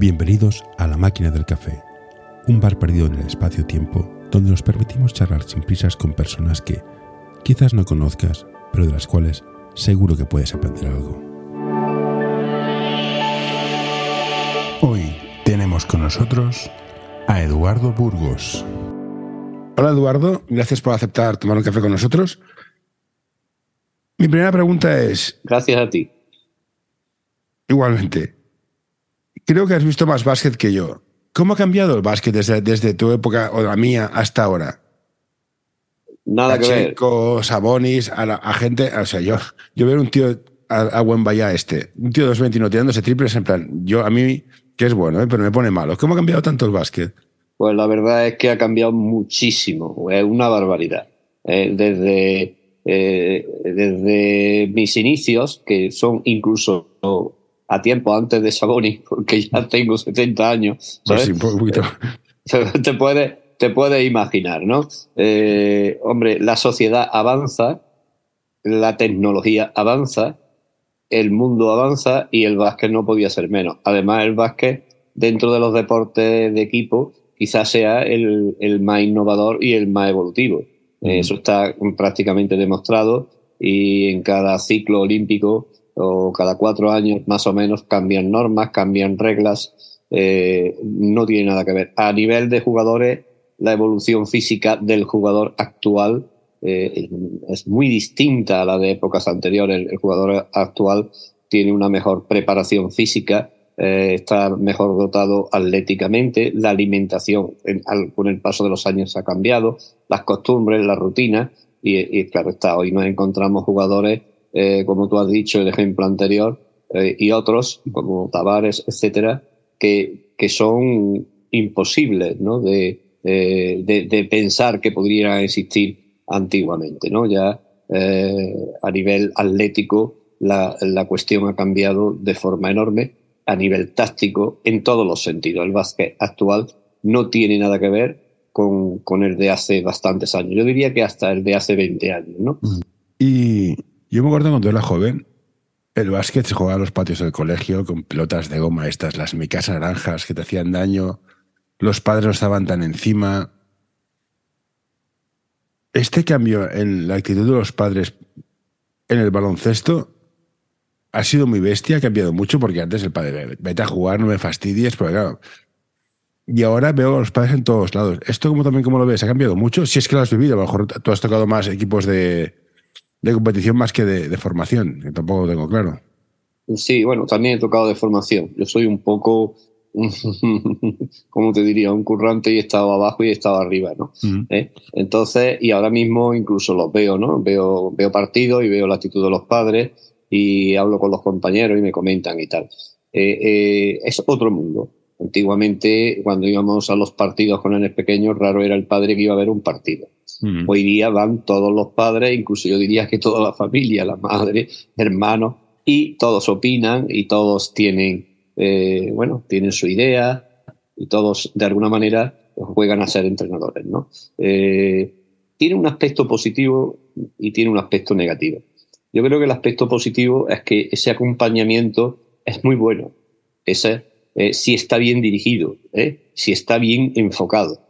Bienvenidos a La Máquina del Café, un bar perdido en el espacio-tiempo donde nos permitimos charlar sin prisas con personas que quizás no conozcas, pero de las cuales seguro que puedes aprender algo. Hoy tenemos con nosotros a Eduardo Burgos. Hola Eduardo, gracias por aceptar tomar un café con nosotros. Mi primera pregunta es... Gracias a ti. Igualmente. Creo que has visto más básquet que yo. ¿Cómo ha cambiado el básquet desde, desde tu época o la mía hasta ahora? Nada que ver. Sabonis, a, la, a gente. O sea, yo, yo veo un tío a, a Wembaya este, un tío de 2.21 tirándose triples en plan. Yo, a mí, que es bueno, ¿eh? pero me pone malo. ¿Cómo ha cambiado tanto el básquet? Pues la verdad es que ha cambiado muchísimo. Es una barbaridad. Eh, desde, eh, desde mis inicios, que son incluso a tiempo antes de Sabonis, porque ya tengo 70 años. Sí, un poquito. te puedes te puede imaginar, ¿no? Eh, hombre, la sociedad avanza, la tecnología avanza, el mundo avanza y el básquet no podía ser menos. Además, el básquet, dentro de los deportes de equipo, quizás sea el, el más innovador y el más evolutivo. Eso está prácticamente demostrado y en cada ciclo olímpico o cada cuatro años más o menos cambian normas, cambian reglas, eh, no tiene nada que ver. A nivel de jugadores, la evolución física del jugador actual eh, es muy distinta a la de épocas anteriores. El, jugador actual tiene una mejor preparación física, eh, está mejor dotado atléticamente, la alimentación con el paso de los años ha cambiado, las costumbres, la rutina, y, y claro está, hoy nos encontramos jugadores eh, como tú has dicho, el ejemplo anterior, eh, y otros, como Tavares, etcétera, que, que son imposibles ¿no? de, de, de, pensar que podrían existir antiguamente. ¿no? Ya eh, a nivel atlético la, la cuestión ha cambiado de forma enorme, a nivel táctico, en todos los sentidos. El básquet actual no tiene nada que ver con, con, el de hace bastantes años. Yo diría que hasta el de hace 20 años, ¿no? Y yo me acuerdo cuando era joven, el básquet se jugaba a los patios del colegio con pelotas de goma estas, las micas naranjas que te hacían daño, los padres no estaban tan encima. Este cambio en la actitud de los padres en el baloncesto ha sido muy bestia, ha cambiado mucho, porque antes el padre, vete a jugar, no me fastidies, porque claro. Y ahora veo a los padres en todos lados. ¿Esto como también como lo ves? ¿Ha cambiado mucho? Si es que lo has vivido, a lo mejor tú has tocado más equipos de, de competición más que de, de, formación, que tampoco lo tengo claro. Sí, bueno, también he tocado de formación. Yo soy un poco, como te diría, un currante y he estado abajo y he estado arriba, ¿no? Uh -huh. ¿Eh? Entonces, y ahora mismo incluso los veo, ¿no? Veo, veo partidos y veo la actitud de los padres y hablo con los compañeros y me comentan y tal. Eh, eh, es otro mundo. Antiguamente, cuando íbamos a los partidos con el pequeño, raro era el padre que iba a ver un partido. Mm. Hoy día van todos los padres, incluso yo diría que toda la familia, la madre, hermanos, y todos opinan y todos tienen, eh, bueno, tienen su idea y todos de alguna manera juegan a ser entrenadores, ¿no? Eh, tiene un aspecto positivo y tiene un aspecto negativo. Yo creo que el aspecto positivo es que ese acompañamiento es muy bueno. Ese, eh, si está bien dirigido, ¿eh? si está bien enfocado.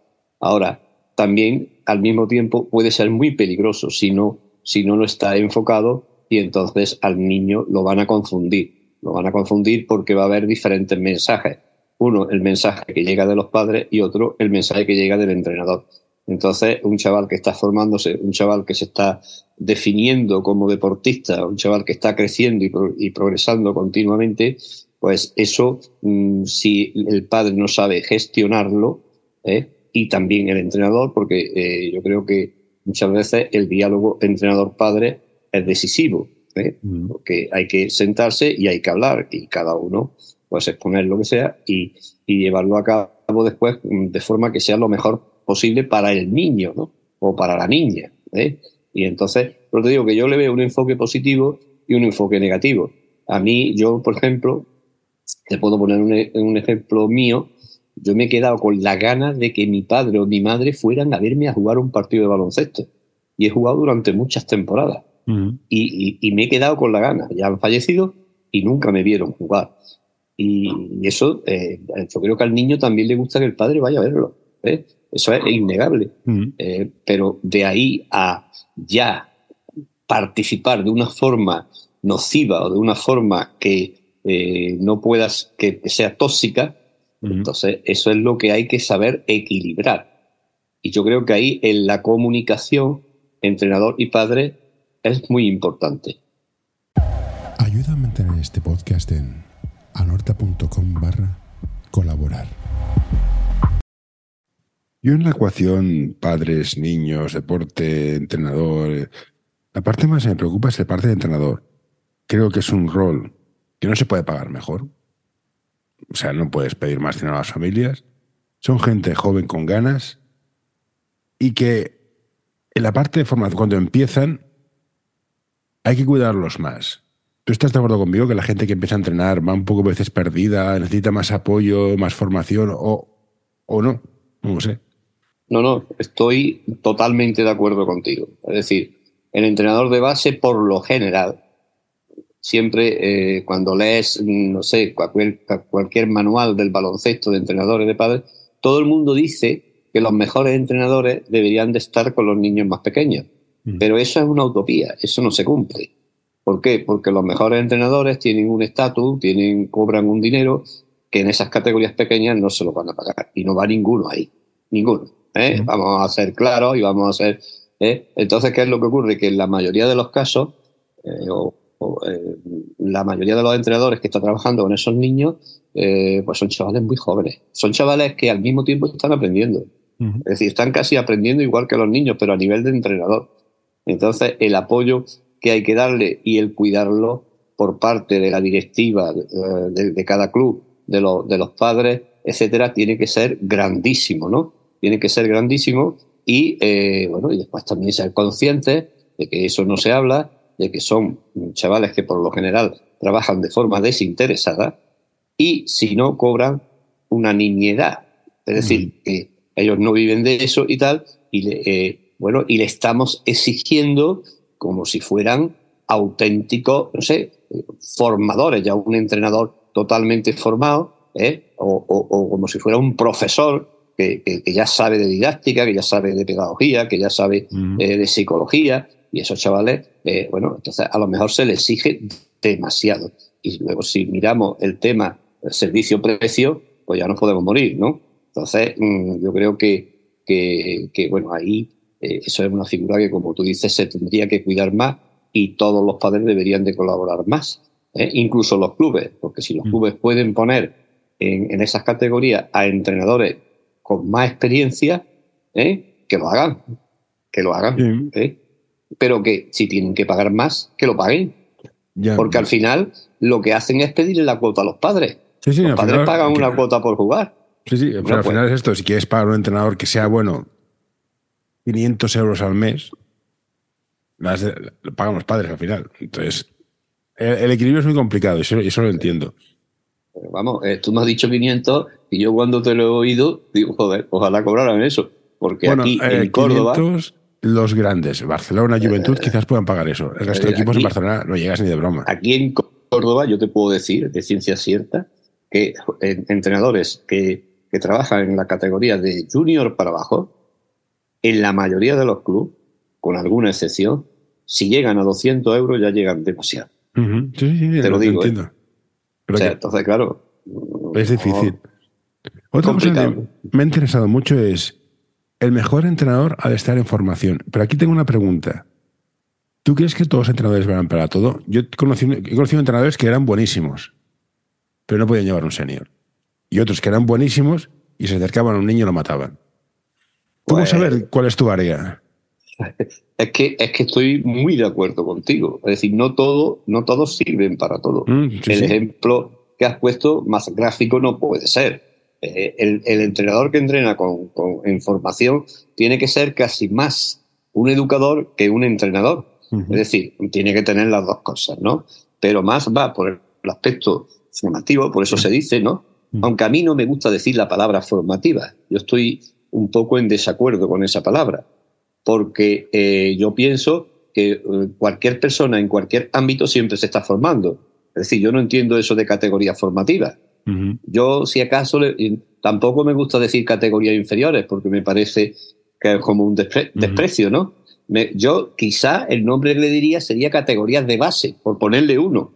Ahora, también al mismo tiempo puede ser muy peligroso si no, si no lo está enfocado y entonces al niño lo van a confundir. Lo van a confundir porque va a haber diferentes mensajes. Uno, el mensaje que llega de los padres y otro, el mensaje que llega del entrenador. Entonces, un chaval que está formándose, un chaval que se está definiendo como deportista, un chaval que está creciendo y, pro y progresando continuamente, pues eso, mmm, si el padre no sabe gestionarlo, ¿eh? y también el entrenador, porque eh, yo creo que muchas veces el diálogo entrenador-padre es decisivo, ¿eh? mm. porque hay que sentarse y hay que hablar y cada uno pues exponer lo que sea y, y, llevarlo a cabo después de forma que sea lo mejor posible para el niño ¿no? o para la niña. ¿eh? Y entonces, pero te digo que yo le veo un enfoque positivo y un enfoque negativo. A mí, yo, por ejemplo, te puedo poner un, un ejemplo mío, yo me he quedado con la gana de que mi padre o mi madre fueran a verme a jugar un partido de baloncesto. Y he jugado durante muchas temporadas. Uh -huh. y, y, y, me he quedado con la gana. Ya han fallecido y nunca me vieron jugar. Y eso, eh, yo creo que al niño también le gusta que el padre vaya a verlo. ¿eh? Eso es innegable. Eh, pero de ahí a ya participar de una forma nociva o de una forma que no puedas, que sea tóxica, entonces eso es lo que hay que saber equilibrar. Y yo creo que ahí en la comunicación, entrenador y padre, es muy importante. Ayuda a mantener este podcast en anorta.com barra colaborar. Yo en la ecuación padres, niños, deporte, entrenador, la parte más que me preocupa es la parte de entrenador. Creo que es un rol que no se puede pagar mejor. O sea, no puedes pedir más dinero a las familias. Son gente joven con ganas y que en la parte de formación, cuando empiezan, hay que cuidarlos más. ¿Tú estás de acuerdo conmigo que la gente que empieza a entrenar va un poco a veces perdida, necesita más apoyo, más formación o, o no? No sé. No, no, estoy totalmente de acuerdo contigo. Es decir, el entrenador de base, por lo general, siempre eh, cuando lees, no sé, cualquier, cualquier manual del baloncesto de entrenadores de padres, todo el mundo dice que los mejores entrenadores deberían de estar con los niños más pequeños. Mm. Pero eso es una utopía, eso no se cumple. ¿Por qué? Porque los mejores entrenadores tienen un estatus, tienen, cobran un dinero que en esas categorías pequeñas no se lo van a pagar. Y no va ninguno ahí. Ninguno. ¿eh? Vamos a ser claros y vamos a ser. ¿eh? Entonces, ¿qué es lo que ocurre? Que en la mayoría de los casos, eh, o, la mayoría de los entrenadores que están trabajando con esos niños, pues son chavales muy jóvenes. Son chavales que al mismo tiempo están aprendiendo. Es decir, están casi aprendiendo igual que los niños, pero a nivel de entrenador. Entonces, el apoyo que hay que darle y el cuidarlo por parte de la directiva de, cada club, de, de los padres, etcétera, tiene que ser grandísimo, ¿no? Tiene que ser grandísimo y, eh, bueno, y después también ser conscientes de que eso no se habla, de que son chavales que por lo general trabajan de forma desinteresada y si no cobran una niñedad. Es decir, que ellos no viven de eso y tal, y le, eh, bueno, y le estamos exigiendo como si fueran auténticos, no sé, formadores, ya un entrenador totalmente formado, ¿eh? o, como si fuera un profesor que, ya sabe de didáctica, que ya sabe de pedagogía, que ya sabe eh, de psicología, y esos chavales, eh, bueno, entonces a lo mejor se les exige demasiado. Y luego si miramos el tema servicio-precio, pues ya nos podemos morir, ¿no? Entonces, mm, yo creo que, que, que bueno, ahí eh, eso es una figura que, como tú dices, se tendría que cuidar más y todos los padres deberían de colaborar más, ¿eh? incluso los clubes, porque si los mm. clubes pueden poner en, esas categorías a entrenadores con más experiencia, ¿eh? que lo hagan, que lo hagan, pero que si tienen que pagar más, que lo paguen. porque al final lo que hacen es pedirle la cuota a los padres. los padres pagan una cuota por jugar. Sí, sí, pero al final es esto, si quieres pagar un entrenador que sea bueno 500 euros al mes, las pagan los padres al final. Entonces, el, equilibrio es muy complicado, y eso, lo entiendo. vamos, eh, tú me has dicho 500 y yo cuando te lo he oído digo, joder, ojalá cobraran eso. Porque aquí en eh, Córdoba. Los grandes, Barcelona, Juventud, eh, quizás puedan pagar eso. El resto de equipos en Barcelona no llegas ni de broma. Aquí en Córdoba, yo te puedo decir, de ciencia cierta, que entrenadores que, que trabajan en la categoría de junior para abajo, en la mayoría de los clubes, con alguna excepción, si llegan a 200 euros ya llegan demasiado. sí, sí, Te lo digo. ¿eh? entonces, claro. Es difícil. Otra cosa que me ha interesado mucho es el mejor entrenador ha de estar en formación. Pero aquí tengo una pregunta. ¿Tú crees que todos los entrenadores van para todo? Yo he conocido, he conocido entrenadores que eran buenísimos, pero no podían llevar un senior. Y otros que eran buenísimos y se acercaban a un niño y lo mataban. ¿Cómo pues, saber cuál es tu área? Es que, es que estoy muy de acuerdo contigo. Es decir, no, todo, no todos sirven para todo. Mm, el ejemplo que has puesto más gráfico no puede ser. Eh, el, entrenador que entrena con, en formación tiene que ser casi más un educador que un entrenador. Es decir, tiene que tener las dos cosas, ¿no? Pero más va por el aspecto formativo, por eso se dice, ¿no? Aunque a mí no me gusta decir la palabra formativa. Yo estoy un poco en desacuerdo con esa palabra, porque eh, yo pienso que eh, cualquier persona en cualquier ámbito siempre se está formando. Es decir, yo no entiendo eso de categoría formativa. Yo, si acaso, tampoco me gusta decir categorías inferiores porque me parece que es como un desprecio, ¿no? yo quizá el nombre que le diría sería categorías de base, por ponerle uno.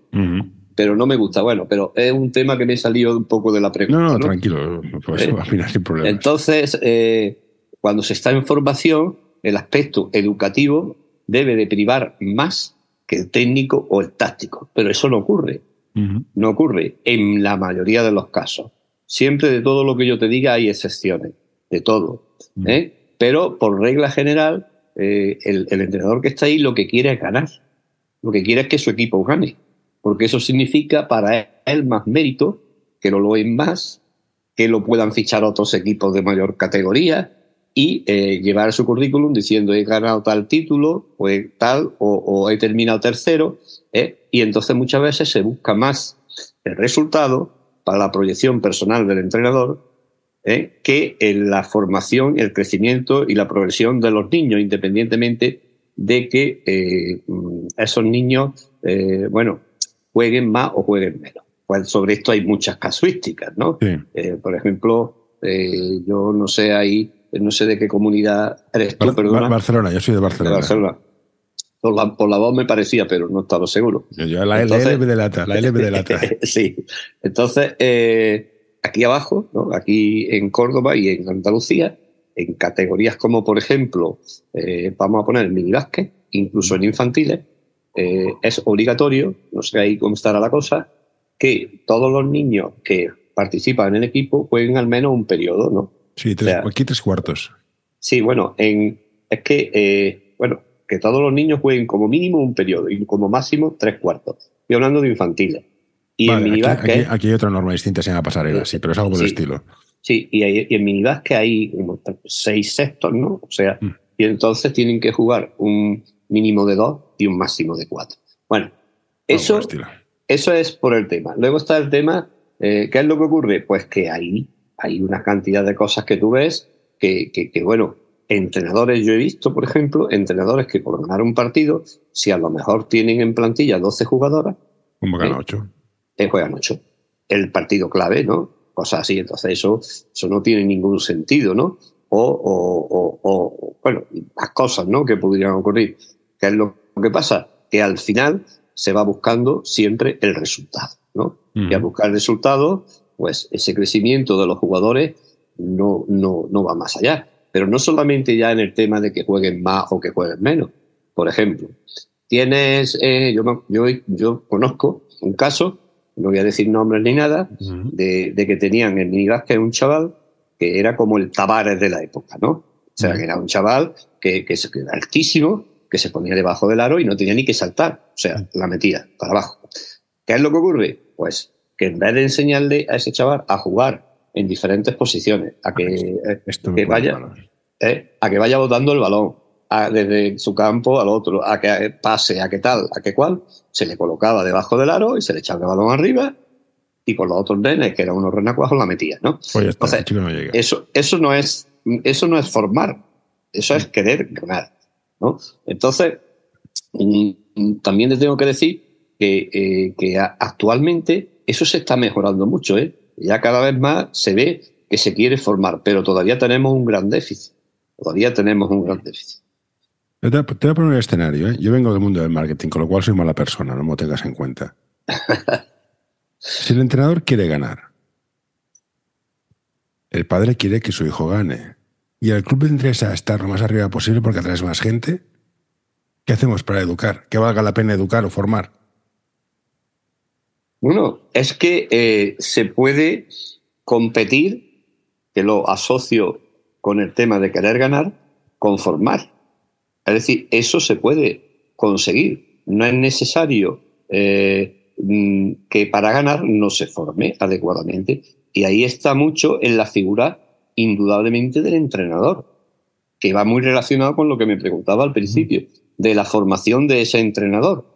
Pero no me gusta. Bueno, pero es un tema que me salió un poco de la pregunta. No, no, tranquilo, pues, ¿Eh? sin problema. Entonces, eh, cuando se está en formación, el aspecto educativo debe de privar más que el técnico o el táctico. Pero eso no ocurre. No ocurre en la mayoría de los casos. Siempre de todo lo que yo te diga hay excepciones, de todo. ¿eh? Pero por regla general, eh, el, entrenador que está ahí lo que quiere es ganar. Lo que quiere es que su equipo gane. Porque eso significa para él más mérito, que lo loen más, que lo puedan fichar otros equipos de mayor categoría y eh, llevar su currículum diciendo he ganado tal título, o tal, o, he terminado tercero. ¿eh? Y entonces muchas veces se busca más el resultado para la proyección personal del entrenador ¿eh? que en la formación, el crecimiento y la progresión de los niños, independientemente de que eh, esos niños, eh, bueno, jueguen más o jueguen menos. Pues sobre esto hay muchas casuísticas, ¿no? por ejemplo, yo no sé ahí, no sé de qué comunidad eres tú, perdona. Barcelona, yo soy de Barcelona. Barcelona. Por la, por la, voz me parecía, pero no estaba seguro. Yo, la LB de lata, la LB de lata. sí. Entonces, eh, aquí abajo, aquí en Córdoba y en Andalucía, en categorías como, por ejemplo, eh, vamos a poner mini básquet, incluso en infantiles, eh, es obligatorio, no sé ahí cómo estará la cosa, que todos los niños que participan en el equipo jueguen al menos un periodo, ¿no? Sí, tres, aquí tres cuartos. Sí, bueno, en, es que, eh, bueno, que todos los niños jueguen como mínimo un periodo y como máximo tres cuartos. Estoy hablando de infantiles. Y en minibásquet. Aquí, hay otra norma distinta en la pasarela, sí, pero es algo del estilo. Sí, y, hay, y en minibásquet hay seis sextos, ¿no? O sea, mm. y entonces tienen que jugar un mínimo de dos y un máximo de cuatro. Bueno, eso, eso es por el tema. Luego está el tema, eh, ¿qué es lo que ocurre? Pues que ahí hay una cantidad de cosas que tú ves que, que, que, bueno, entrenadores, yo he visto, por ejemplo, entrenadores que por ganar un partido, si a lo mejor tienen en plantilla 12 jugadoras. ¿Cómo gana 8? eh, juega mucho. El partido clave, ¿no? Cosas así. Entonces eso, eso no tiene ningún sentido, ¿no? O, o, o, bueno, las cosas, ¿no? Que podrían ocurrir. ¿Qué es lo que pasa? Que al final se va buscando siempre el resultado, ¿no? Y al buscar el resultado, pues ese crecimiento de los jugadores no, no, no va más allá. Pero no solamente ya en el tema de que jueguen más o que jueguen menos. Por ejemplo, tienes, eh, yo, yo, yo conozco un caso no voy a decir nombres ni nada, de, que tenían en que un chaval que era como el Tavares de la época, ¿no? O sea, que era un chaval que, que, era altísimo, que se ponía debajo del aro y no tenía ni que saltar. O sea, la metía para abajo. ¿Qué es lo que ocurre? Pues que en vez de enseñarle a ese chaval a jugar en diferentes posiciones, a que, eh, vaya, eh, a que vaya botando el balón, desde su campo al otro, a que pase, a que tal, a que cual, se le colocaba debajo del aro y se le echaba el balón arriba y con los otros nenes, que eran unos renacuajos, la metía, ¿no? Pues Eso, eso, no es, eso no es formar, eso es querer ganar, ¿no? Entonces, mm, también te tengo que decir que, eh, que actualmente eso se está mejorando mucho, ¿eh? Ya cada vez más se ve que se quiere formar, pero todavía tenemos un gran déficit. Todavía tenemos un gran déficit. Te voy a poner un escenario. ¿eh? Yo vengo del mundo del marketing, con lo cual soy mala persona, no me tengas en cuenta. si el entrenador quiere ganar, el padre quiere que su hijo gane, y el club le interesa estar lo más arriba posible porque atraes más gente, ¿qué hacemos para educar? ¿Que valga la pena educar o formar? Bueno, es que eh, se puede competir, que lo asocio con el tema de querer ganar, con formar. Es decir, eso se puede conseguir. No es necesario eh, mm, que para ganar no se forme adecuadamente. Y ahí está mucho en la figura, indudablemente, del entrenador, que va muy relacionado con lo que me preguntaba al principio, de la formación de ese entrenador.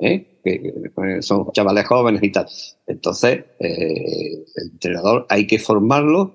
¿eh? Que son chavales jóvenes y tal. Entonces, eh, el entrenador hay que formarlo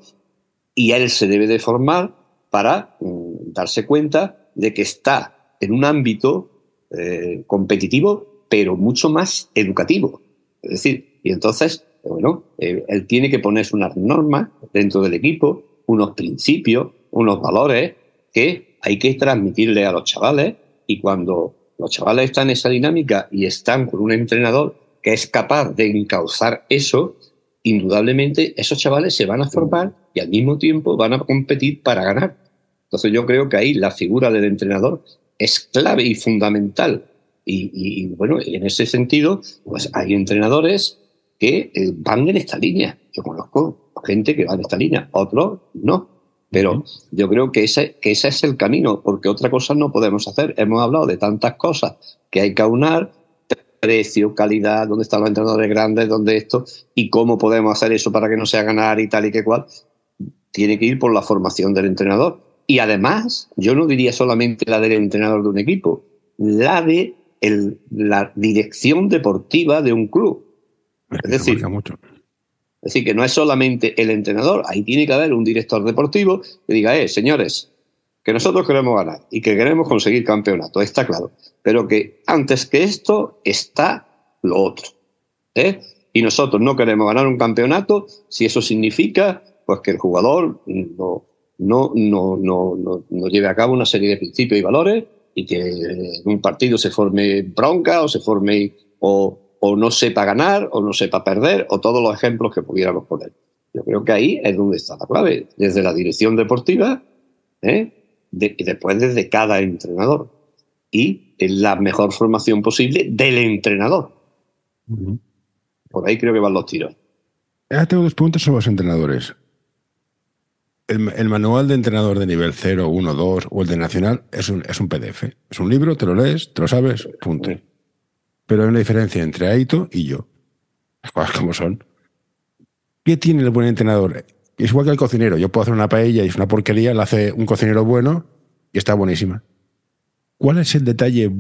y él se debe de formar para mm, darse cuenta de que está en un ámbito eh, competitivo, pero mucho más educativo. Es decir, y entonces bueno, eh, él tiene que ponerse unas normas dentro del equipo, unos principios, unos valores que hay que transmitirle a los chavales y cuando los chavales están en esa dinámica y están con un entrenador que es capaz de encauzar eso, indudablemente esos chavales se van a formar y al mismo tiempo van a competir para ganar. Entonces yo creo que ahí la figura del entrenador es clave y fundamental. Y, bueno, en ese sentido, pues hay entrenadores que eh, van en esta línea. Yo conozco gente que va en esta línea, otros no. Pero yo creo que ese, que ese es el camino, porque otra cosa no podemos hacer. Hemos hablado de tantas cosas que hay que aunar, precio, calidad, dónde están los entrenadores grandes, dónde esto, y cómo podemos hacer eso para que no sea ganar y tal y que cual. Tiene que ir por la formación del entrenador. Y además, yo no diría solamente la del entrenador de un equipo, la de la dirección deportiva de un club. Es decir, mucho. Es decir, que no es solamente el entrenador, ahí tiene que haber un director deportivo que diga, eh, señores, que nosotros queremos ganar y que queremos conseguir campeonato, está claro, pero que antes que esto está lo otro. ¿eh? Y nosotros no queremos ganar un campeonato si eso significa pues que el jugador no, no, no, no, no lleve a cabo una serie de principios y valores y que en un partido se forme bronca o se forme o, o no sepa ganar o no sepa perder o todos los ejemplos que pudiéramos poner. Yo creo que ahí es donde está la clave, desde la dirección deportiva ¿eh? y después desde cada entrenador y en la mejor formación posible del entrenador. Por ahí creo que van los tiros. Ahora tengo dos preguntas sobre los entrenadores el, manual de entrenador de nivel 0, 1, 2 o el de nacional es un, es un PDF. Es un libro, te lo lees, te lo sabes, punto. Pero hay una diferencia entre Aito y yo. Las cosas como son. ¿Qué tiene el buen entrenador? Es igual que el cocinero. Yo puedo hacer una paella y es una porquería, la hace un cocinero bueno y está buenísima. ¿Cuál es el detalle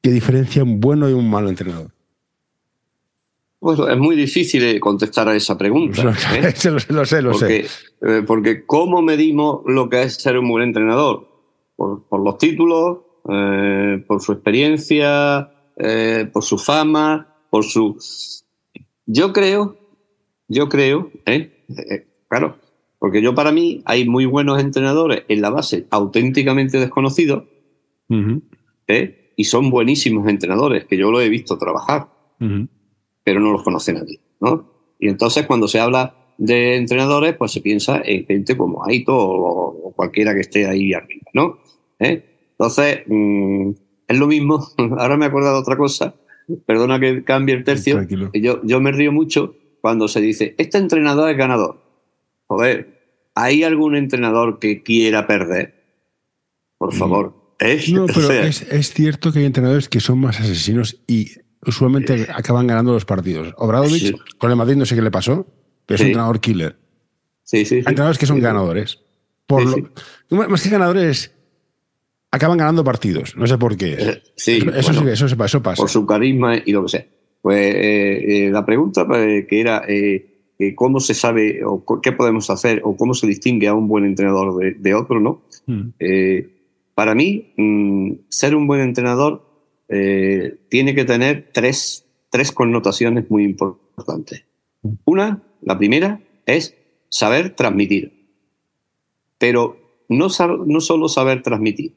que diferencia un bueno y un mal entrenador? Bueno, es muy difícil contestar a esa pregunta. ¿eh? lo, sé, lo sé. Eh, porque ¿cómo medimos lo que es ser un buen entrenador? Por, los títulos, eh, por su experiencia, por su fama, por su... Yo creo, yo creo, claro, porque yo para mí hay muy buenos entrenadores en la base auténticamente desconocidos y son buenísimos entrenadores, que yo lo he visto trabajar pero no los conoce nadie, ¿no? Y entonces cuando se habla de entrenadores, pues se piensa en gente como Aito o, cualquiera que esté ahí arriba, ¿no? ¿Eh? Entonces, mm, es lo mismo, ahora me he acordado de otra cosa, perdona que cambie el tercio, yo, yo me río mucho cuando se dice, este entrenador es ganador. Joder, ¿hay algún entrenador que quiera perder? Por mm. favor. No, pero es, es, cierto que hay entrenadores que son más asesinos y usualmente acaban ganando los partidos. Obradovich, con el Madrid no sé qué le pasó, que es un entrenador killer. Sí, sí, Hay entrenadores que son ganadores. Por más que ganadores, acaban ganando partidos. No sé por qué. Eh, sí, eso, eso, eso, pasa. Por su carisma y lo que sea. Pues eh, eh, la pregunta que era cómo se sabe o qué podemos hacer o cómo se distingue a un buen entrenador de, otro, ¿no? Hmm. para mí, mm, ser un buen entrenador eh, tiene que tener tres, tres connotaciones muy importantes. Una, la primera, es saber transmitir. Pero no, no solo saber transmitir,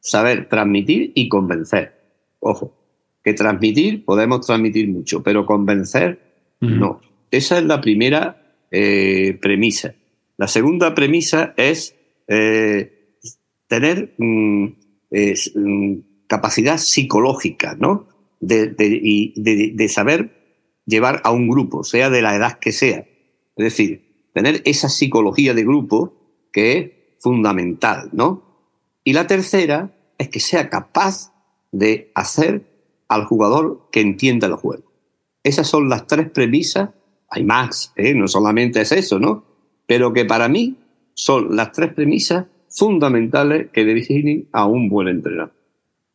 saber transmitir y convencer. Ojo, que transmitir podemos transmitir mucho, pero convencer no. Esa es la primera eh, premisa. La segunda premisa es eh, tener mm, mm, capacidad psicológica, ¿no? De, de, saber llevar a un grupo, sea de la edad que sea. Es decir, tener esa psicología de grupo que es fundamental, ¿no? Y la tercera es que sea capaz de hacer al jugador que entienda el juego. Esas son las tres premisas. Hay más, ¿eh? no solamente es eso, ¿no? Pero que para mí son las tres premisas fundamentales que definen a un buen entrenador.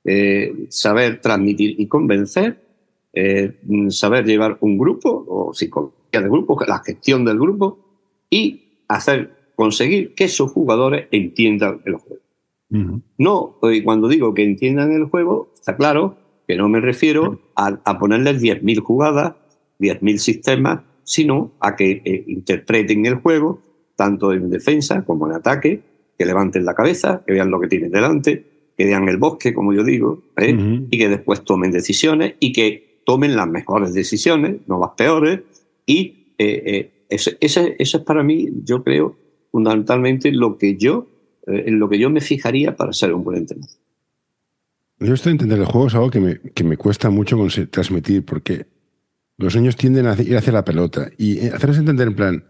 Eh, saber transmitir y convencer, eh, saber llevar un grupo o psicología de grupo, la gestión del grupo y hacer conseguir que esos jugadores entiendan el juego. No, cuando digo que entiendan el juego, está claro que no me refiero a, a ponerles 10.000 jugadas, 10.000 sistemas sino a que eh, interpreten el juego, tanto en defensa como en ataque, que levanten la cabeza, que vean lo que tienen delante, que vean el bosque, como yo digo, ¿eh? y que después tomen decisiones y que tomen las mejores decisiones, no las peores, y eh, eso, es para mí, yo creo, fundamentalmente lo que yo, en lo que yo me fijaría para ser un buen entrenador. Yo estoy entender el juego es algo que me, que me cuesta mucho transmitir porque los niños tienden a ir hacia la pelota y eh, hacerles entender en plan,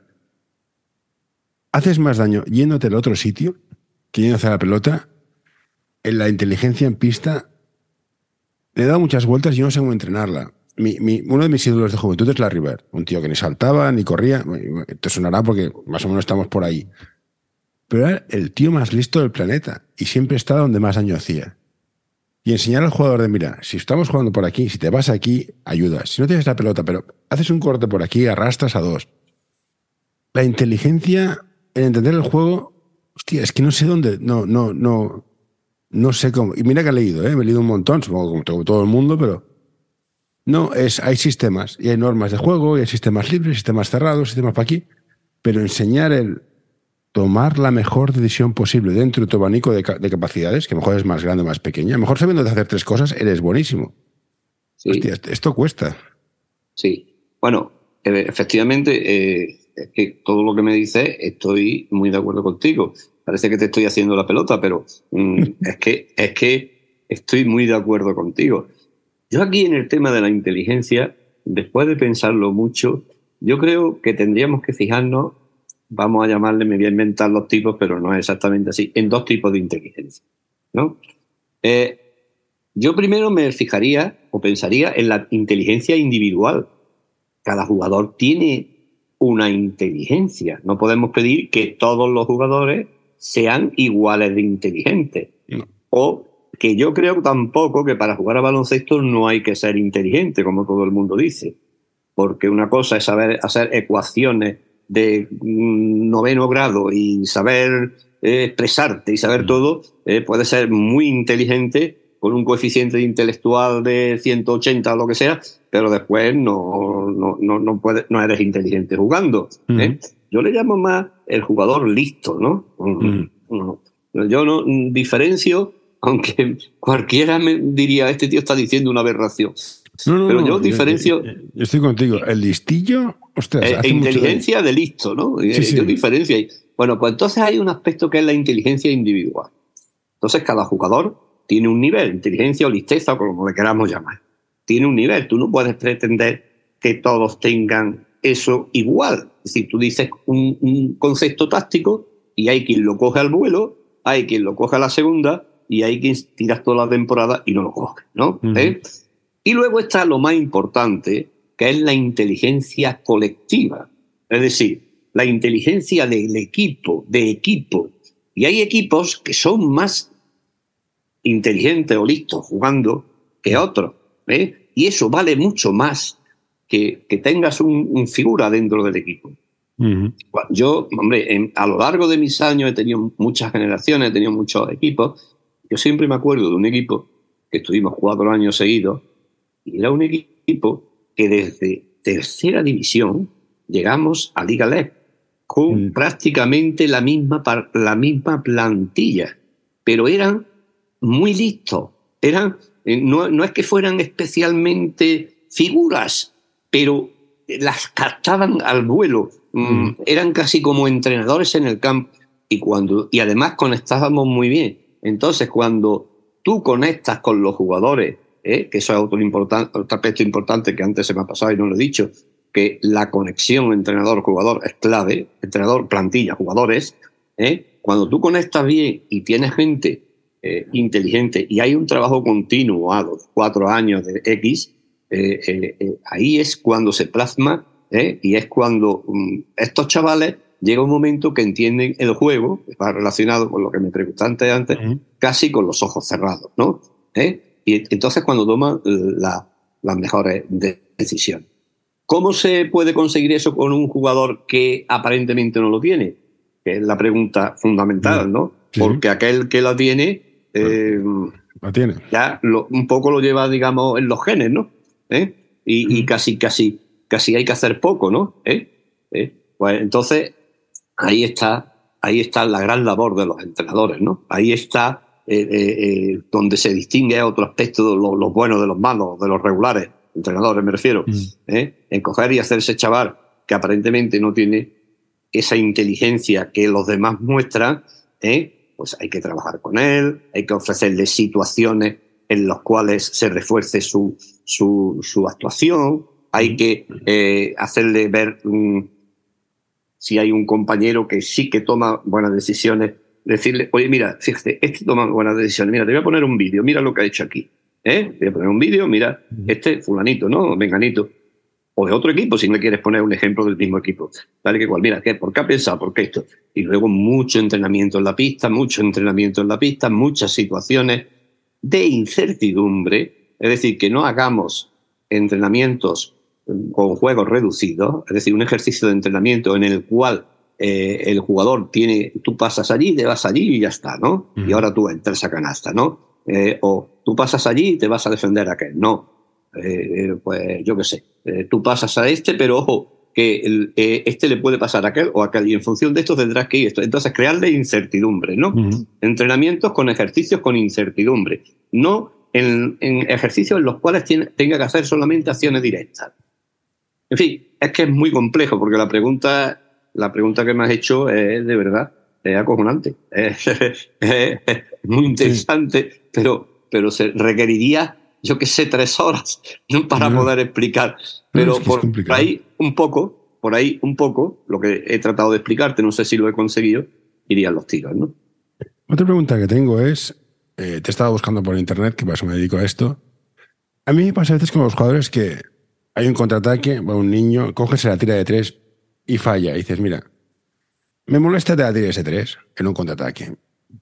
haces más daño yéndote al otro sitio que yendo hacia la pelota. En la inteligencia en pista le he dado muchas vueltas y yo no sé cómo entrenarla. uno de mis ídolos de juventud es Larry Bird, un tío que ni saltaba ni corría. Te sonará porque más o menos estamos por ahí. Pero era el tío más listo del planeta y siempre estaba donde más daño hacía y enseñar al jugador de, mira, si estamos jugando por aquí, si te vas aquí, ayudas. Si no tienes la pelota, pero haces un corte por aquí, arrastras a dos. La inteligencia en entender el juego, hostia, es que no sé dónde, no, no, no, no sé cómo. Y mira que he leído, ¿eh? he leído un montón, supongo como todo el mundo, pero no, es, hay sistemas y hay normas de juego y hay sistemas libres, sistemas cerrados, sistemas para aquí, pero enseñar el, tomar la mejor decisión posible dentro de tu abanico de, capacidades, que mejor es más grande o más pequeña. Mejor sabiendo de hacer tres cosas, eres buenísimo. Hostia, esto cuesta. Sí. Bueno, eh, efectivamente, eh, es que todo lo que me dices, estoy muy de acuerdo contigo. Parece que te estoy haciendo la pelota, pero mm, es, que, es que estoy muy de acuerdo contigo. Yo aquí en el tema de la inteligencia, después de pensarlo mucho, yo creo que tendríamos que fijarnos vamos a llamarle, me voy a inventar los tipos, pero no es exactamente así, en dos tipos de inteligencia. ¿no? Eh, yo primero me fijaría o pensaría en la inteligencia individual. Cada jugador tiene una inteligencia. No podemos pedir que todos los jugadores sean iguales de inteligentes. O que yo creo tampoco que para jugar a baloncesto no hay que ser inteligente, como todo el mundo dice. Porque una cosa es saber hacer ecuaciones de noveno grado y saber eh, expresarte y saber mm. todo, eh, puede ser muy inteligente con un coeficiente intelectual de 180 o lo que sea, pero después no, no, no, no, no eres inteligente jugando. ¿eh? Mm. Yo le llamo más el jugador listo, ¿no? Mm. Yo no diferencio, aunque cualquiera me diría, este tío está diciendo una aberración. Pero yo diferencio. Yo, estoy contigo. El listillo eh, inteligencia de listo, ¿no? Sí, sí. diferencia Bueno, pues entonces hay un aspecto que es la inteligencia individual. Entonces cada jugador tiene un nivel, inteligencia o listeza, como le queramos llamar. Tiene un nivel. Tú no puedes pretender que todos tengan eso igual. Decir, tú dices un, concepto táctico y hay quien lo coge al vuelo, hay quien lo coge a la segunda y hay quien tiras toda la temporada y no lo coge, ¿no? ¿Eh? Y luego está lo más importante, que es la inteligencia colectiva, es decir, la inteligencia del equipo, de equipo. Y hay equipos que son más inteligentes o listos jugando que otros. ¿eh? Y eso vale mucho más que, que tengas un, figura dentro del equipo. Yo, hombre, a lo largo de mis años he tenido muchas generaciones, he tenido muchos equipos. Yo siempre me acuerdo de un equipo que estuvimos cuatro años seguidos era un equipo que desde tercera división llegamos a Liga LEP con mm. prácticamente la misma, la misma plantilla, pero eran muy listos, eran, eh, no, no es que fueran especialmente figuras, pero las captaban al vuelo, mm, mm. eran casi como entrenadores en el campo y, cuando, y además conectábamos muy bien. Entonces, cuando tú conectas con los jugadores ¿eh? que eso es otro, otro aspecto importante que antes se me ha pasado y no lo he dicho, que la conexión entrenador-jugador es clave, entrenador, plantilla, jugadores. ¿eh? Cuando tú conectas bien y tienes gente eh, inteligente y hay un trabajo continuo a los cuatro años de X, ahí es cuando se plasma y es cuando mm, estos chavales llega un momento que entienden el juego, está relacionado con lo que me preguntaste antes, casi con los ojos cerrados, ¿no? Y entonces cuando toman las mejores decisiones. ¿Cómo se puede conseguir eso con un jugador que aparentemente no lo tiene? Que es la pregunta fundamental, ¿no? Porque aquel que la tiene, eh, la tiene. ya un poco lo lleva, digamos, en los genes, ¿no? ¿Eh? Y, casi, casi, casi hay que hacer poco, ¿no? Pues entonces, ahí está, ahí está la gran labor de los entrenadores, ¿no? Ahí está donde se distingue otro aspecto de los buenos de los malos, de los regulares, entrenadores me refiero, mm. en coger y hacerse chaval que aparentemente no tiene esa inteligencia que los demás muestran, ¿eh? pues hay que trabajar con él, hay que ofrecerle situaciones en las cuales se refuerce su, su, su actuación, hay que eh, hacerle ver mm, si hay un compañero que sí que toma buenas decisiones, decirle, oye, mira, fíjate, este toma buenas decisiones, mira, te voy a poner un vídeo, mira lo que ha hecho aquí. ¿eh? Te voy a poner un vídeo, mira, este fulanito, ¿no? Venganito o de otro equipo, si me quieres poner un ejemplo del mismo equipo. Dale que cual, mira, ¿qué, ¿por qué ha pensado? ¿Por qué esto? Y luego mucho entrenamiento en la pista, mucho entrenamiento en la pista, muchas situaciones de incertidumbre, es decir, que no hagamos entrenamientos con juegos reducidos, es decir, un ejercicio de entrenamiento en el cual eh, el jugador tiene, tú pasas allí, te vas allí y ya está, ¿no? Y ahora tú entras a canasta, ¿no? Eh, o tú pasas allí y te vas a defender a aquel, no. Eh, pues yo qué sé, tú pasas a este, pero ojo, que este le puede pasar a aquel o a aquel, y en función de esto tendrás que ir esto. Entonces, crearle incertidumbre, ¿no? Entrenamientos con ejercicios con incertidumbre, no en, ejercicios en los cuales tenga que hacer solamente acciones directas. En fin, es que es muy complejo, porque la pregunta, la pregunta que me has hecho es de verdad, es acojonante, es, muy interesante, pero, pero se requeriría yo que sé, tres horas para poder explicar. Pero por, ahí un poco, por ahí un poco, lo que he tratado de explicarte, no sé si lo he conseguido, irían los tiros, ¿no? Otra pregunta que tengo es, eh, te estaba buscando por internet, que por eso me dedico a esto. A mí me pasa a veces con los jugadores que hay un contraataque, va un niño, coges la tira de tres y falla. Y dices, mira, me molesta la tira de ese tres en un contraataque.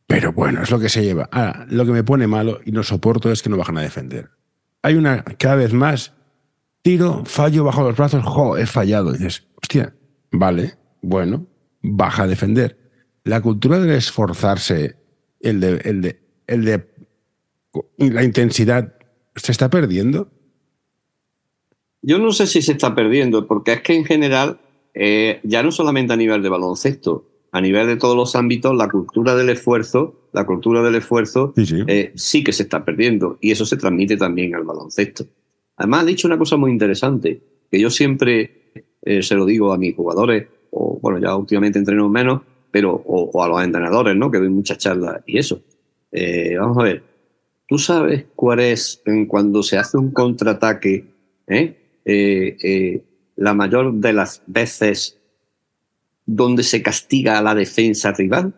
Pero bueno, es lo que se lleva. Ahora, lo que me pone malo y no soporto es que no bajan a defender. Hay una, cada vez más, tiro, fallo, bajo los brazos, jo, he fallado. Dices, hostia, vale, bueno, baja a defender. La cultura del esforzarse, el de, el de, el de la intensidad, ¿se está perdiendo? Yo no sé si se está perdiendo, porque es que en general, eh, ya no solamente a nivel de baloncesto, a nivel de todos los ámbitos, la cultura del esfuerzo, la cultura del esfuerzo eh, sí, que se está perdiendo y eso se transmite también al baloncesto. Además, ha dicho una cosa muy interesante, que yo siempre eh, se lo digo a mis jugadores, o bueno, ya últimamente entreno menos, pero o, a los entrenadores, ¿no? Que doy muchas charlas y eso. Eh, vamos a ver, ¿tú sabes cuál es cuando se hace un contraataque, la mayor de las veces donde se castiga a la defensa rival?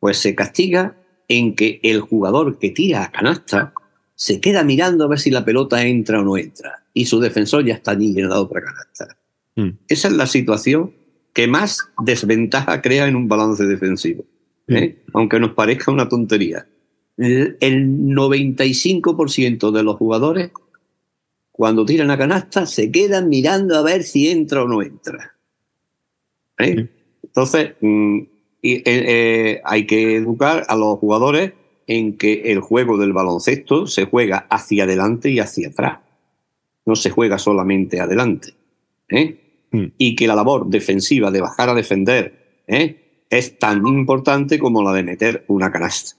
Pues se castiga en que el jugador que tira a canasta se queda mirando a ver si la pelota entra o no entra y su defensor ya está allí en la otra canasta. Mm. Esa es la situación que más desventaja crea en un balance defensivo, ¿eh? aunque nos parezca una tontería. El 95% de los jugadores, cuando tiran a canasta, se quedan mirando a ver si entra o no entra. ¿eh? Entonces, mm, eh, eh, hay que educar a los jugadores en que el juego del baloncesto se juega hacia adelante y hacia atrás. No se juega solamente adelante. Mm. Y que la labor defensiva de bajar a defender es tan importante como la de meter una canasta.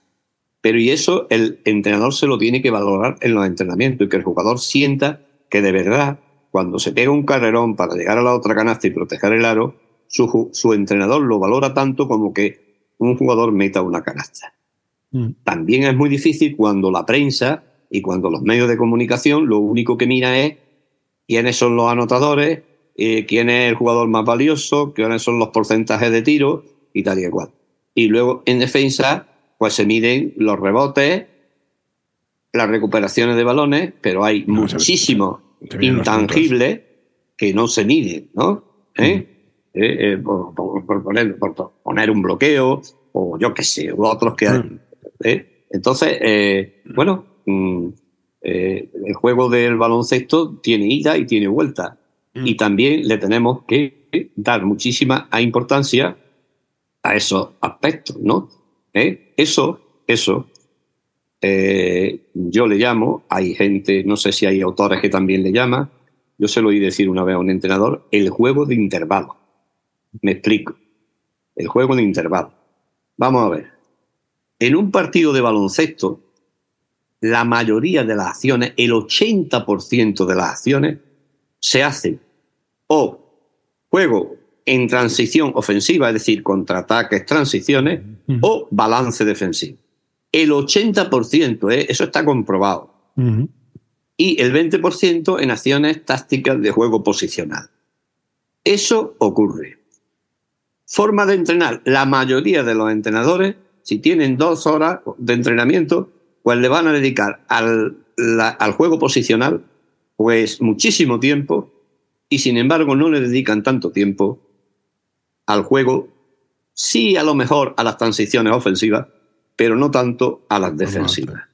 Pero y eso el entrenador se lo tiene que valorar en los entrenamientos y que el jugador sienta que de verdad, cuando se pega un carrerón para llegar a la otra canasta y proteger el aro, su, entrenador lo valora tanto como que un jugador meta una canasta. Mm. También es muy difícil cuando la prensa y cuando los medios de comunicación lo único que mira es quiénes son los anotadores, eh, quién es el jugador más valioso, quiénes son los porcentajes de tiro y tal y cual. Y luego en defensa, pues se miden los rebotes, las recuperaciones de balones, pero hay muchísimos intangibles que no se miden, ¿no? ¿Eh? Mm. ¿eh? Eh, por, poner, por, poner, un bloqueo o yo qué sé, u otros que hay. Mm. Entonces, bueno, mm, el juego del baloncesto tiene ida y tiene vuelta. Y también le tenemos que dar muchísima importancia a esos aspectos, ¿no? Eso, eso, yo le llamo, hay gente, no sé si hay autores que también le llaman, yo se lo oí decir una vez a un entrenador, el juego de intervalo. Me explico. El juego de intervalo. Vamos a ver. En un partido de baloncesto, la mayoría de las acciones, el 80% de las acciones, se hacen o juego en transición ofensiva, es decir, contraataques, transiciones, o balance defensivo. El 80%, ¿eh? eso está comprobado. Y el 20% en acciones tácticas de juego posicional. Eso ocurre. Forma de entrenar. La mayoría de los entrenadores, si tienen dos horas de entrenamiento, pues le van a dedicar al, al juego posicional pues muchísimo tiempo y sin embargo no le dedican tanto tiempo al juego, sí a lo mejor a las transiciones ofensivas, pero no tanto a las defensivas.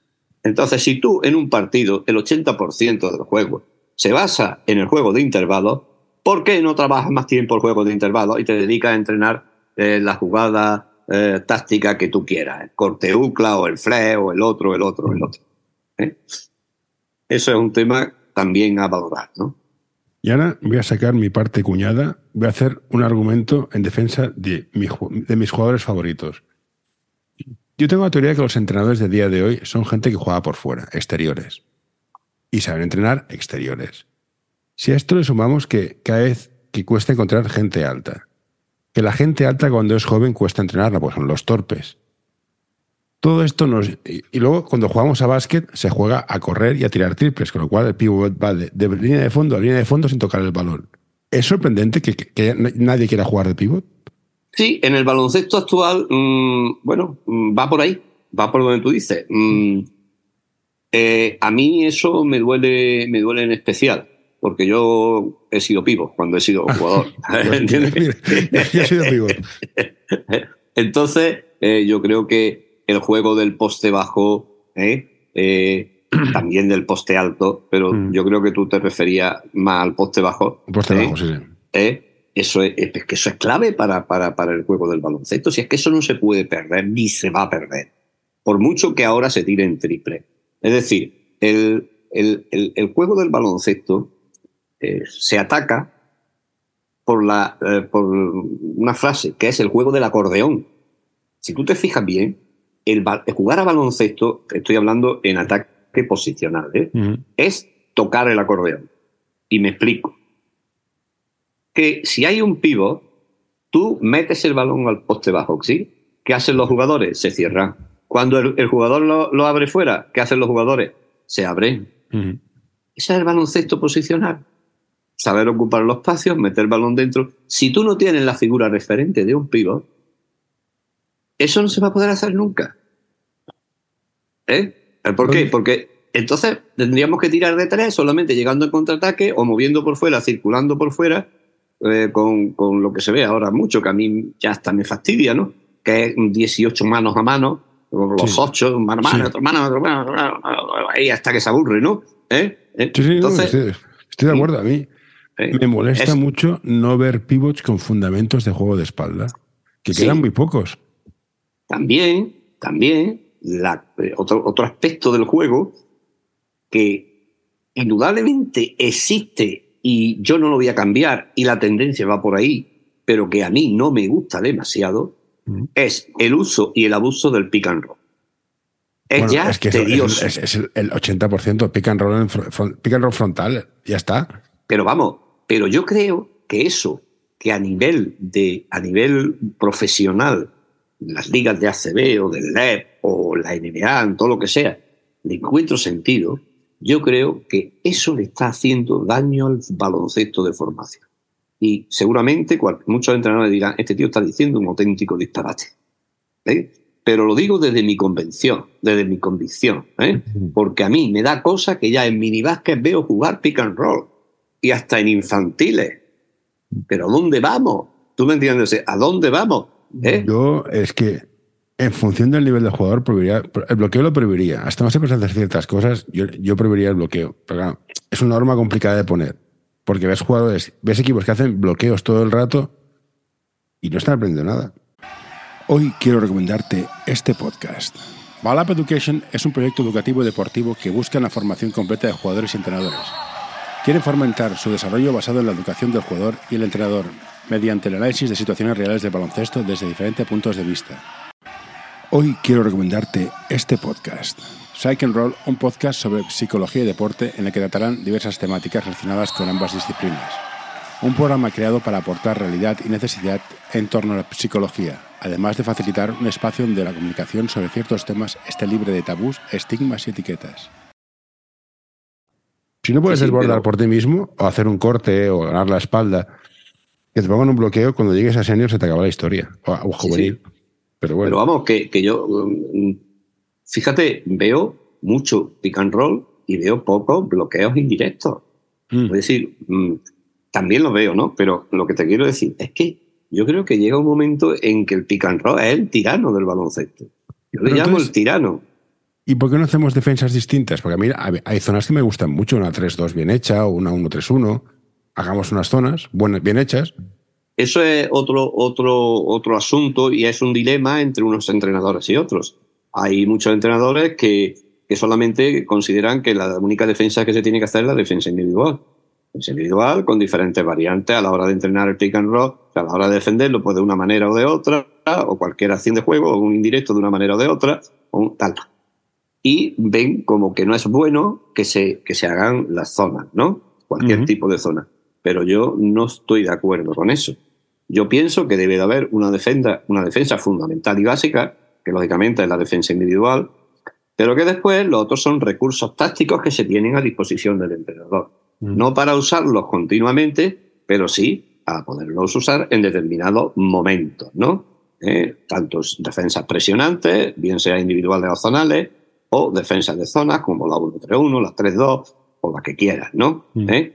Entonces, si tú en un partido el 80% del juego se basa en el juego de intervalos, ¿por qué no trabajas más tiempo el juego de intervalos y te dedicas a entrenar eh, la jugada eh, táctica que tú quieras? El corte UCLA o el FLE o el otro, el otro, el otro. ¿eh? Eso es un tema también a valorar, ¿no? Y ahora voy a sacar mi parte cuñada, voy a hacer un argumento en defensa de, de mis jugadores favoritos. Yo tengo la teoría de que los entrenadores de día de hoy son gente que juega por fuera, exteriores. Y saben entrenar exteriores. Si a esto le sumamos que cada vez que cuesta encontrar gente alta, que la gente alta cuando es joven cuesta entrenarla, pues son los torpes. Todo esto nos... Y luego cuando jugamos a básquet se juega a correr y a tirar triples, con lo cual el pivot va de, línea de fondo a línea de fondo sin tocar el balón. ¿Es sorprendente que, nadie quiera jugar de pivot? Sí, en el baloncesto actual, mm, bueno, mm, va por ahí, va por donde tú dices. Mm, eh, a mí eso me duele, me duele en especial, porque yo he sido pivot cuando he sido jugador. ¿Entiendes? yo he sido pivot. Entonces, eh, yo creo que el juego del poste bajo, ¿eh? Eh, también del poste alto, pero mm. yo creo que tú te referías más al poste bajo. poste ¿eh? bajo, sí, sí. Eso es, que eso es clave para, para, para, el juego del baloncesto. Si es que eso no se puede perder, ni se va a perder. Por mucho que ahora se tire en triple. Es decir, el, el, el, juego del baloncesto se ataca por, la, por una frase que es el juego del acordeón. Si tú te fijas bien, el, jugar a baloncesto, estoy hablando en ataque posicional, ¿eh? es tocar el acordeón. Y me explico. Que si hay un pivot, tú metes el balón al poste bajo, ¿sí? ¿Qué hacen los jugadores? Se cierran. Cuando el, jugador lo, abre fuera, ¿qué hacen los jugadores? Se abren. Ese es el baloncesto posicional. Saber ocupar los espacios, meter el balón dentro. Si tú no tienes la figura referente de un pivot, eso no se va a poder hacer nunca. ¿Eh? ¿Por qué? Porque entonces tendríamos que tirar de tres solamente llegando al contraataque o moviendo por fuera, circulando por fuera, eh, con, lo que se ve ahora mucho, que a mí ya hasta me fastidia, ¿no? Que es 18 manos a mano, los 8, mano a mano, otro mano, otro mano, ahí hasta que se aburre, ¿no? ¿Eh? ¿Eh? entonces, estoy, de acuerdo, a mí. Me molesta mucho no ver pivots con fundamentos de juego de espalda, que quedan muy pocos. También, también, eh, otro, otro aspecto del juego que indudablemente existe y yo no lo voy a cambiar y la tendencia va por ahí, pero que a mí no me gusta demasiado, mm. es el uso y el abuso del pick and roll. Es ya tedioso. Es, el 80% pick and, roll pick and roll frontal, ya está. Pero vamos, pero yo creo que eso que a nivel de a nivel profesional las ligas de ACB o del LEP o la NBA, en todo lo que sea, le encuentro sentido, yo creo que eso le está haciendo daño al baloncesto de formación. Y seguramente muchos entrenadores dirán, este tío está diciendo un auténtico disparate. ¿eh? Pero lo digo desde mi convención, desde mi convicción, ¿eh? porque a mí me da cosa que ya en minibásquet veo jugar pick and roll y hasta en infantiles. Pero ¿a dónde vamos? ¿Tú me entiendes? ¿A dónde vamos? ¿Eh? Yo es que en función del nivel de jugador, prohibiría, el bloqueo lo prohibiría. Hasta no se pueden hacer ciertas cosas, yo, yo prohibiría el bloqueo. Pero es una norma complicada de poner. Porque ves jugadores, ves equipos que hacen bloqueos todo el rato y no están aprendiendo nada. Hoy quiero recomendarte este podcast. Balap Education es un proyecto educativo y deportivo que busca la formación completa de jugadores y entrenadores Quieren fomentar su desarrollo basado en la educación del jugador y el entrenador, mediante el análisis de situaciones reales del baloncesto desde diferentes puntos de vista. Hoy quiero recomendarte este podcast. Psych and Roll, un podcast sobre psicología y deporte en el que tratarán diversas temáticas relacionadas con ambas disciplinas. Un programa creado para aportar realidad y necesidad en torno a la psicología, además de facilitar un espacio donde la comunicación sobre ciertos temas esté libre de tabús, estigmas y etiquetas. Si no puedes desbordar por ti mismo, o hacer un corte, o ganar la espalda, que te pongan un bloqueo, cuando llegues a senior se te acaba la historia, o un juvenil. Pero bueno. Pero vamos, que, yo, mm, fíjate, veo mucho pick and roll y veo pocos bloqueos indirectos. Mm. Es decir, mm, también lo veo, ¿no? Pero lo que te quiero decir es que yo creo que llega un momento en que el pick and roll es el tirano del baloncesto. Yo le llamo el tirano. ¿Y por qué no hacemos defensas distintas? Porque a mí hay zonas que me gustan mucho, una 3-2 bien hecha o una 1-3-1. Hagamos unas zonas buenas, bien hechas. Eso es otro, otro, otro asunto y es un dilema entre unos entrenadores y otros. Hay muchos entrenadores que, que solamente consideran que la única defensa que se tiene que hacer es la defensa individual. Defensa individual con diferentes variantes a la hora de entrenar el pick and roll, a la hora de defenderlo, pues de una manera o de otra, o cualquier acción de juego, o un indirecto de una manera o de otra, o tal y ven como que no es bueno que se, que se hagan las zonas, ¿no? Cualquier tipo de zona. Pero yo no estoy de acuerdo con eso. Yo pienso que debe de haber una defensa, una defensa fundamental y básica, que lógicamente es la defensa individual, pero que después los otros son recursos tácticos que se tienen a disposición del entrenador. No para usarlos continuamente, pero sí a poderlos usar en determinados momentos, ¿no? Eh, tantos defensas presionantes, bien sea individuales o zonales, o defensas de zonas como la 1-3-1, la 3-2 o la que quieras, ¿no? Mm. ¿Eh?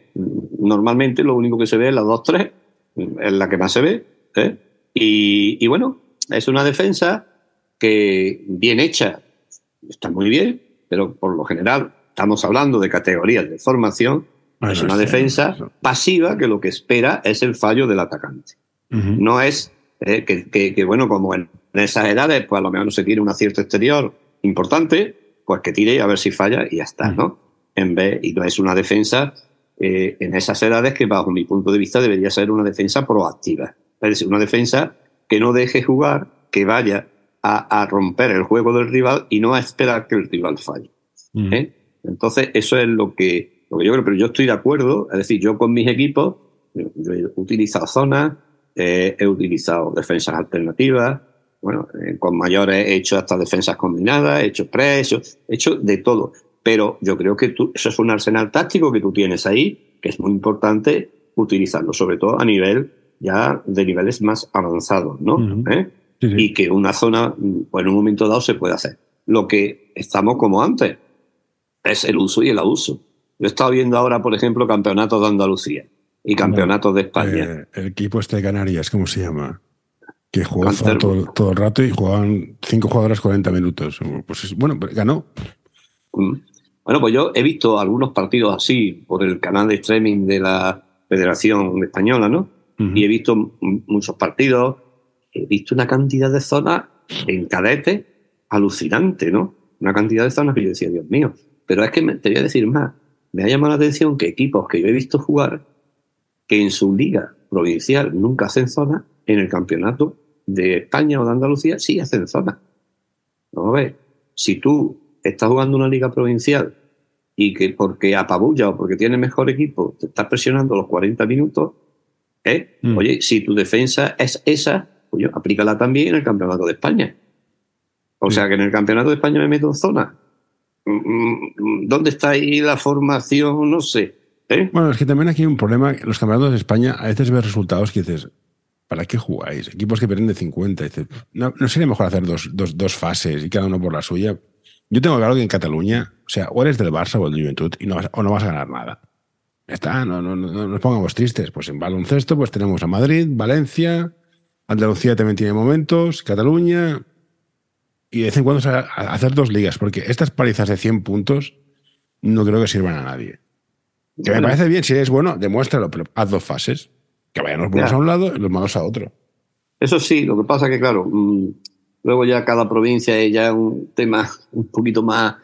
Normalmente lo único que se ve es la 2-3, es la que más se ve. ¿eh? Y, y, bueno, es una defensa que bien hecha está muy bien, pero por lo general estamos hablando de categorías de formación. es una defensa pasiva que lo que espera es el fallo del atacante. No es ¿eh? que, que, que, bueno, como en esas edades, pues a lo mejor no se tiene un acierto exterior importante, pues que tire a ver si falla y ya está, ¿no? En vez, y no es una defensa eh, en esas edades que bajo mi punto de vista debería ser una defensa proactiva. Es decir, una defensa que no deje jugar, que vaya a, romper el juego del rival y no a esperar que el rival falle. ¿eh? Entonces, eso es lo que, lo que yo creo, pero yo estoy de acuerdo, es decir, yo con mis equipos, yo he utilizado zonas, eh, he utilizado defensas alternativas, bueno, eh, con mayores he hecho hasta defensas combinadas, he hecho press, he hecho, de todo. Pero yo creo que tú, eso es un arsenal táctico que tú tienes ahí, que es muy importante utilizarlo, sobre todo a nivel ya de niveles más avanzados, ¿no? ¿Eh? Y que una zona, pues en un momento dado se puede hacer. Lo que estamos como antes es el uso y el abuso. Yo he estado viendo ahora, por ejemplo, campeonatos de Andalucía y campeonatos de España. Eh, el equipo este de Canarias, ¿cómo se llama? que jugó todo, todo, el rato y jugaban cinco jugadores 40 minutos. Pues bueno, ganó. Mm. Bueno, pues yo he visto algunos partidos así por el canal de streaming de la Federación Española, ¿no? Y he visto muchos partidos, he visto una cantidad de zonas en cadete alucinante, ¿no? Una cantidad de zonas que yo decía, Dios mío. Pero es que me, te voy a decir más. Me ha llamado la atención que equipos que yo he visto jugar, que en su liga provincial nunca hacen zonas, en el campeonato de España o de Andalucía sí hacen zona. Vamos a ver, si tú estás jugando una liga provincial y que porque apabulla o porque tiene mejor equipo te estás presionando los 40 minutos, ¿eh? Mm. oye, si tu defensa es esa, pues aplícala también en el campeonato de España. O sea que en el campeonato de España me meto en zona. Mm, mm, ¿Dónde está ahí la formación? No sé. ¿eh? Bueno, es que también aquí hay un problema. Los campeonatos de España a veces ves resultados que dices, ¿para qué jugáis? Equipos que pierden de 50. no, sería mejor hacer dos, dos, fases y cada uno por la suya? Yo tengo claro que en Cataluña, o sea, o eres del Barça o del Juventud y no vas, o no vas a ganar nada. está, no, no, no, nos pongamos tristes. Pues en baloncesto, pues tenemos a Madrid, Valencia, Andalucía también tiene momentos, Cataluña. Y de vez en cuando hacer dos ligas, porque estas palizas de 100 puntos no creo que sirvan a nadie. Que me parece bien, si eres bueno, demuéstralo, pero haz dos fases. Que vayan los buenos a un lado y los malos a otro. Eso sí, lo que pasa es que, claro, mm, luego ya cada provincia es ya un tema un poquito más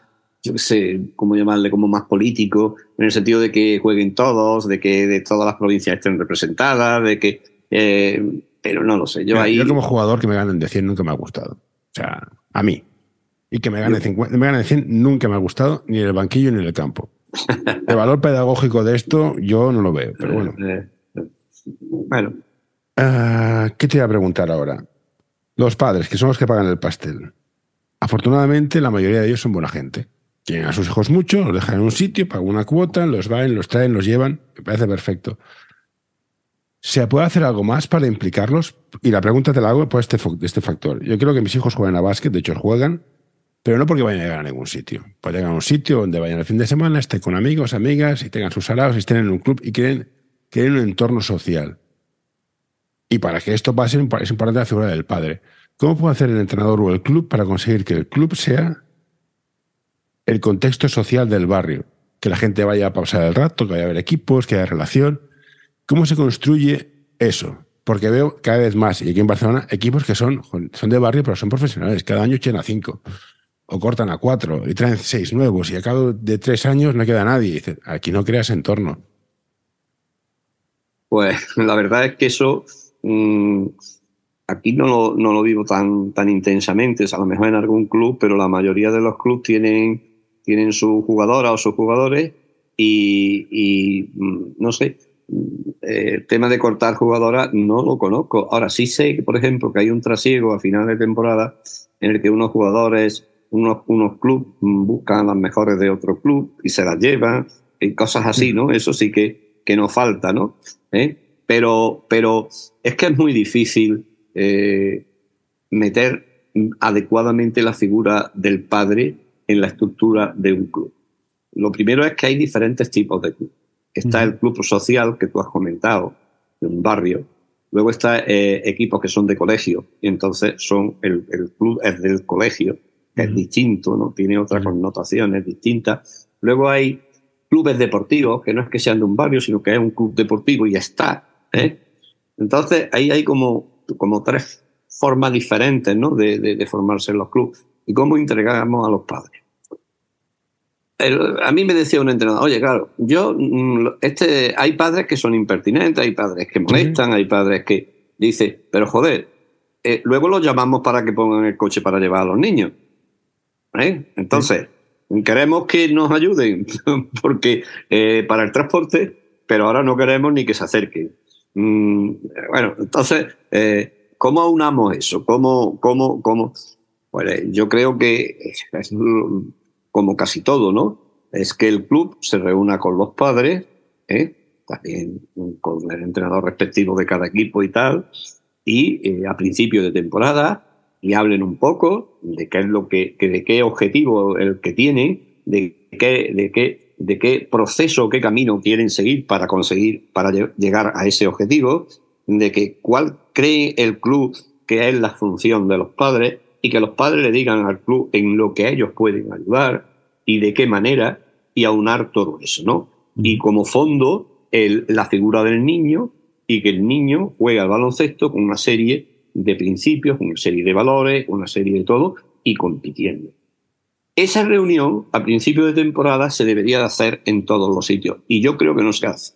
yo qué sé, cómo llamarle, como más político, en el sentido de que jueguen todos, de que de todas las provincias estén representadas, de que... Eh, pero no lo sé, yo ahí... Yo como jugador que me ganen de 100 nunca me ha gustado. O sea, a mí. Y que me gane, 50, me gane de 100 nunca me ha gustado, ni en el banquillo ni en el campo. El valor pedagógico de esto yo no lo veo, pero bueno. Eh, eh, bueno. Ah, ¿Qué te iba a preguntar ahora? Los padres, que son los que pagan el pastel. Afortunadamente, la mayoría de ellos son buena gente. Tienen a sus hijos mucho, los dejan en un sitio, pagan una cuota, los van, los traen, los llevan. Me parece perfecto. ¿Se puede hacer algo más para implicarlos? Y la pregunta te la hago por este, este factor. Yo creo que mis hijos juegan a básquet, de hecho juegan, pero no porque vayan a llegar a ningún sitio. Pueden llegar a un sitio donde vayan el fin de semana, estén con amigos, amigas, y tengan sus salados, y estén en un club y quieren, quieren un entorno social. Y para que esto pase es importante la figura del padre. ¿Cómo puede hacer el entrenador o el club para conseguir que el club sea el contexto social del barrio? Que la gente vaya a pasar el rato, que vaya a haber equipos, que haya relación. ¿Cómo se construye eso? Porque veo cada vez más, y aquí en Barcelona, equipos que son, son de barrio, pero son profesionales. Cada año echan a cinco, o cortan a cuatro, y traen seis nuevos, y a cabo de tres años no queda nadie. Aquí no creas entorno. Pues la verdad es que eso mm, aquí no lo, no lo vivo tan, tan intensamente, a lo mejor en algún club, pero la mayoría de los clubes tienen, tienen su jugadora o sus jugadores y, mm, no sé, eh, el tema de cortar jugadoras no lo conozco. Ahora sí sé que, por ejemplo, que hay un trasiego a final de temporada en el que unos jugadores, unos, unos clubes buscan las mejores de otro club y se las llevan, y cosas así, ¿no? Eso sí que, que nos falta, ¿no? ¿Eh? Pero, pero es que es muy difícil eh, meter adecuadamente la figura del padre en la estructura de un club. Lo primero es que hay diferentes tipos de club. Está el club social que tú has comentado, de un barrio. Luego está eh, equipos que son de colegio, y entonces son el, club es del colegio, que es distinto, ¿no? Tiene otras connotaciones distintas. Luego hay clubes deportivos, que no es que sean de un barrio, sino que es un club deportivo y ya está. ¿Eh? Entonces ahí hay como como tres formas diferentes ¿no? de, formarse en los clubes y cómo entregamos a los padres. a mí me decía un entrenador, oye, claro, yo, mm, este, hay padres que son impertinentes, hay padres que molestan, hay padres que dice, pero joder, eh, luego los llamamos para que pongan el coche para llevar a los niños. ¿eh? Entonces, queremos que nos ayuden porque para el transporte, pero ahora no queremos ni que se acerquen. Mm, bueno, entonces, eh, ¿cómo aunamos eso? ¿Cómo, cómo, cómo? Pues yo creo que es como casi todo, ¿no? Es que el club se reúna con los padres, ¿eh? también con el entrenador respectivo de cada equipo y tal, y eh, a principio de temporada y hablen un poco de qué es lo que, de qué objetivo el que tienen, de qué, de qué de qué proceso, qué camino quieren seguir para conseguir, para llegar a ese objetivo, de que cuál cree el club que es la función de los padres y que los padres le digan al club en lo que ellos pueden ayudar y de qué manera y aunar todo eso, ¿no? Y como fondo, el, la figura del niño y que el niño juega al baloncesto con una serie de principios, con una serie de valores, una serie de todo y compitiendo. Esa reunión a principio de temporada se debería de hacer en todos los sitios y yo creo que no se hace.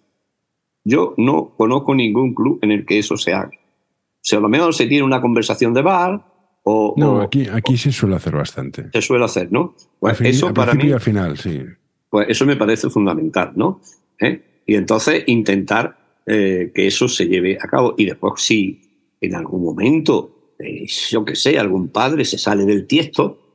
Yo no conozco ningún club en el que eso se haga. O sea, a lo mejor se tiene una conversación de bar o... No, aquí, aquí se suele hacer bastante. Se suele hacer, ¿no? Pues eso para mí... al final, sí. Pues eso me parece fundamental, ¿no? ¿Eh? Y entonces intentar eh, que eso se lleve a cabo. Y después, si en algún momento, eh, yo que sé, algún padre se sale del tiesto,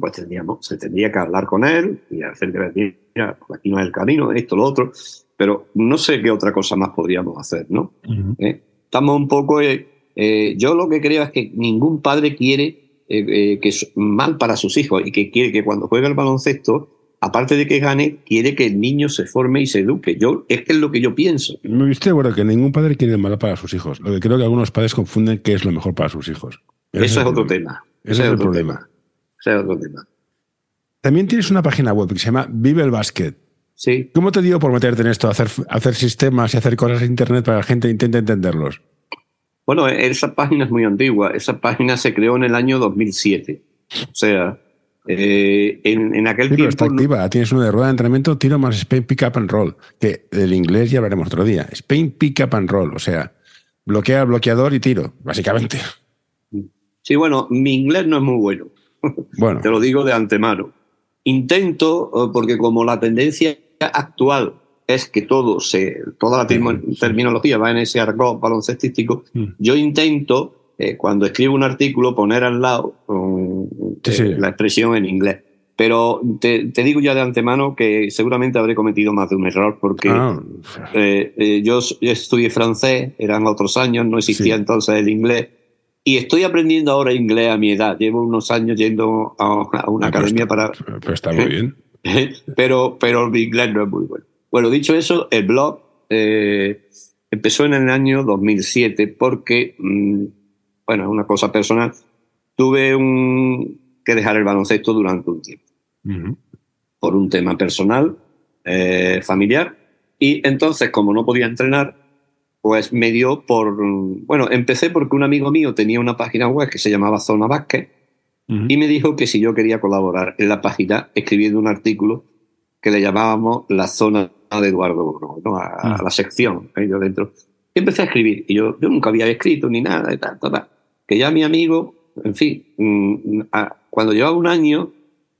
pues tendríamos, se tendría que hablar con él y hacer que mira, aquí no es el camino, esto, lo otro, pero no sé qué otra cosa más podríamos hacer, ¿no? ¿Eh? Estamos un poco, eh, eh, yo lo que creo es que ningún padre quiere que es mal para sus hijos y que quiere que cuando juegue el baloncesto, aparte de que gane, quiere que el niño se forme y se eduque. Yo, es que es lo que yo pienso. Me estoy de que ningún padre quiere el mal para sus hijos. Lo que creo que algunos padres confunden qué es lo mejor para sus hijos. Eso es, otro tema. Ese es, el problema. Tema. También tienes una página web que se llama Vive el Basket. Sí. ¿Cómo te dio por meterte en esto, hacer, hacer sistemas y hacer cosas en Internet para que la gente intente entenderlos? Bueno, esa página es muy antigua. Esa página se creó en el año 2007. O sea, Eh, en, aquel sí, tiempo. está activa. Tienes uno de rueda de entrenamiento, tiro más Spain Pick Up and Roll. Que del inglés ya veremos otro día. Spain Pick Up and Roll. O sea, bloquea, bloqueador y tiro, básicamente. Sí, bueno, mi inglés no es muy bueno. Bueno. Te lo digo de antemano. Intento, eh, porque como la tendencia actual es que todo se, toda la terminología va en ese argot baloncestístico, mm. yo intento, eh, cuando escribo un artículo, poner al lado eh, la expresión en inglés. Pero te, digo ya de antemano que seguramente habré cometido más de un error porque ah. yo, estudié francés, eran otros años, no existía entonces el inglés y estoy aprendiendo ahora inglés a mi edad. Llevo unos años yendo a, una ah, academia para... Pero está muy bien. pero, pero mi inglés no es muy bueno. Bueno, dicho eso, el blog eh, empezó en el año 2007 porque, mm, bueno, es una cosa personal, tuve un, que dejar el baloncesto durante un tiempo. Por un tema personal, eh, familiar. Y entonces, como no podía entrenar, pues me dio por... Bueno, empecé porque un amigo mío tenía una página web que se llamaba Zona Vázquez y me dijo que si yo quería colaborar en la página escribiendo un artículo que le llamábamos La Zona de Eduardo ¿no? a, la sección ahí dentro. Y empecé a escribir y yo, yo nunca había escrito ni nada de tal, Que ya mi amigo, en fin, mm, cuando llevaba un año,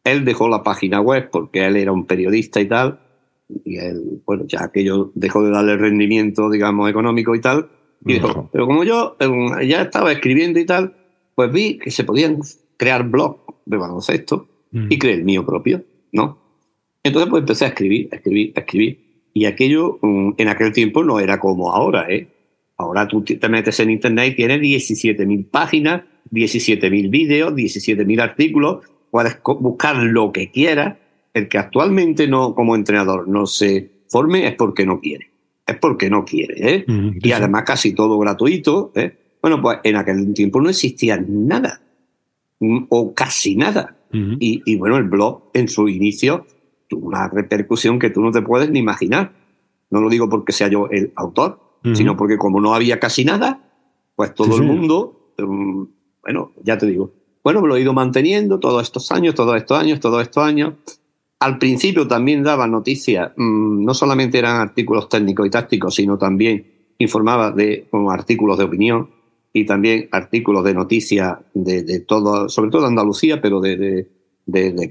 él dejó la página web porque él era un periodista y tal y él, bueno, ya aquello dejó de darle rendimiento, digamos, económico y tal, y dijo, pero como yo eh, ya estaba escribiendo y tal, pues vi que se podían crear blogs de baloncesto mm. y creé el mío propio, ¿no? Entonces pues empecé a escribir, a escribir, a escribir. Y aquello mm, en aquel tiempo no era como ahora, ¿eh? Ahora tú te metes en internet y tienes 17.000 páginas, 17.000 vídeos, 17.000 artículos, puedes buscar lo que quieras el que actualmente no, como entrenador, no se forme es porque no quiere. Es porque no quiere, ¿eh? y además casi todo gratuito, ¿eh? Bueno, pues en aquel tiempo no existía nada, mm, o casi nada. y, bueno, el blog en su inicio tuvo una repercusión que tú no te puedes ni imaginar. No lo digo porque sea yo el autor, sino porque como no había casi nada, pues todo el mundo, mm, bueno, ya te digo, bueno, lo he ido manteniendo todos estos años, todos estos años, todos estos años. Al principio también daba noticias, mm, no solamente eran artículos técnicos y tácticos, sino también informaba de artículos de opinión y también artículos de noticias de, todo, sobre todo de Andalucía, pero de,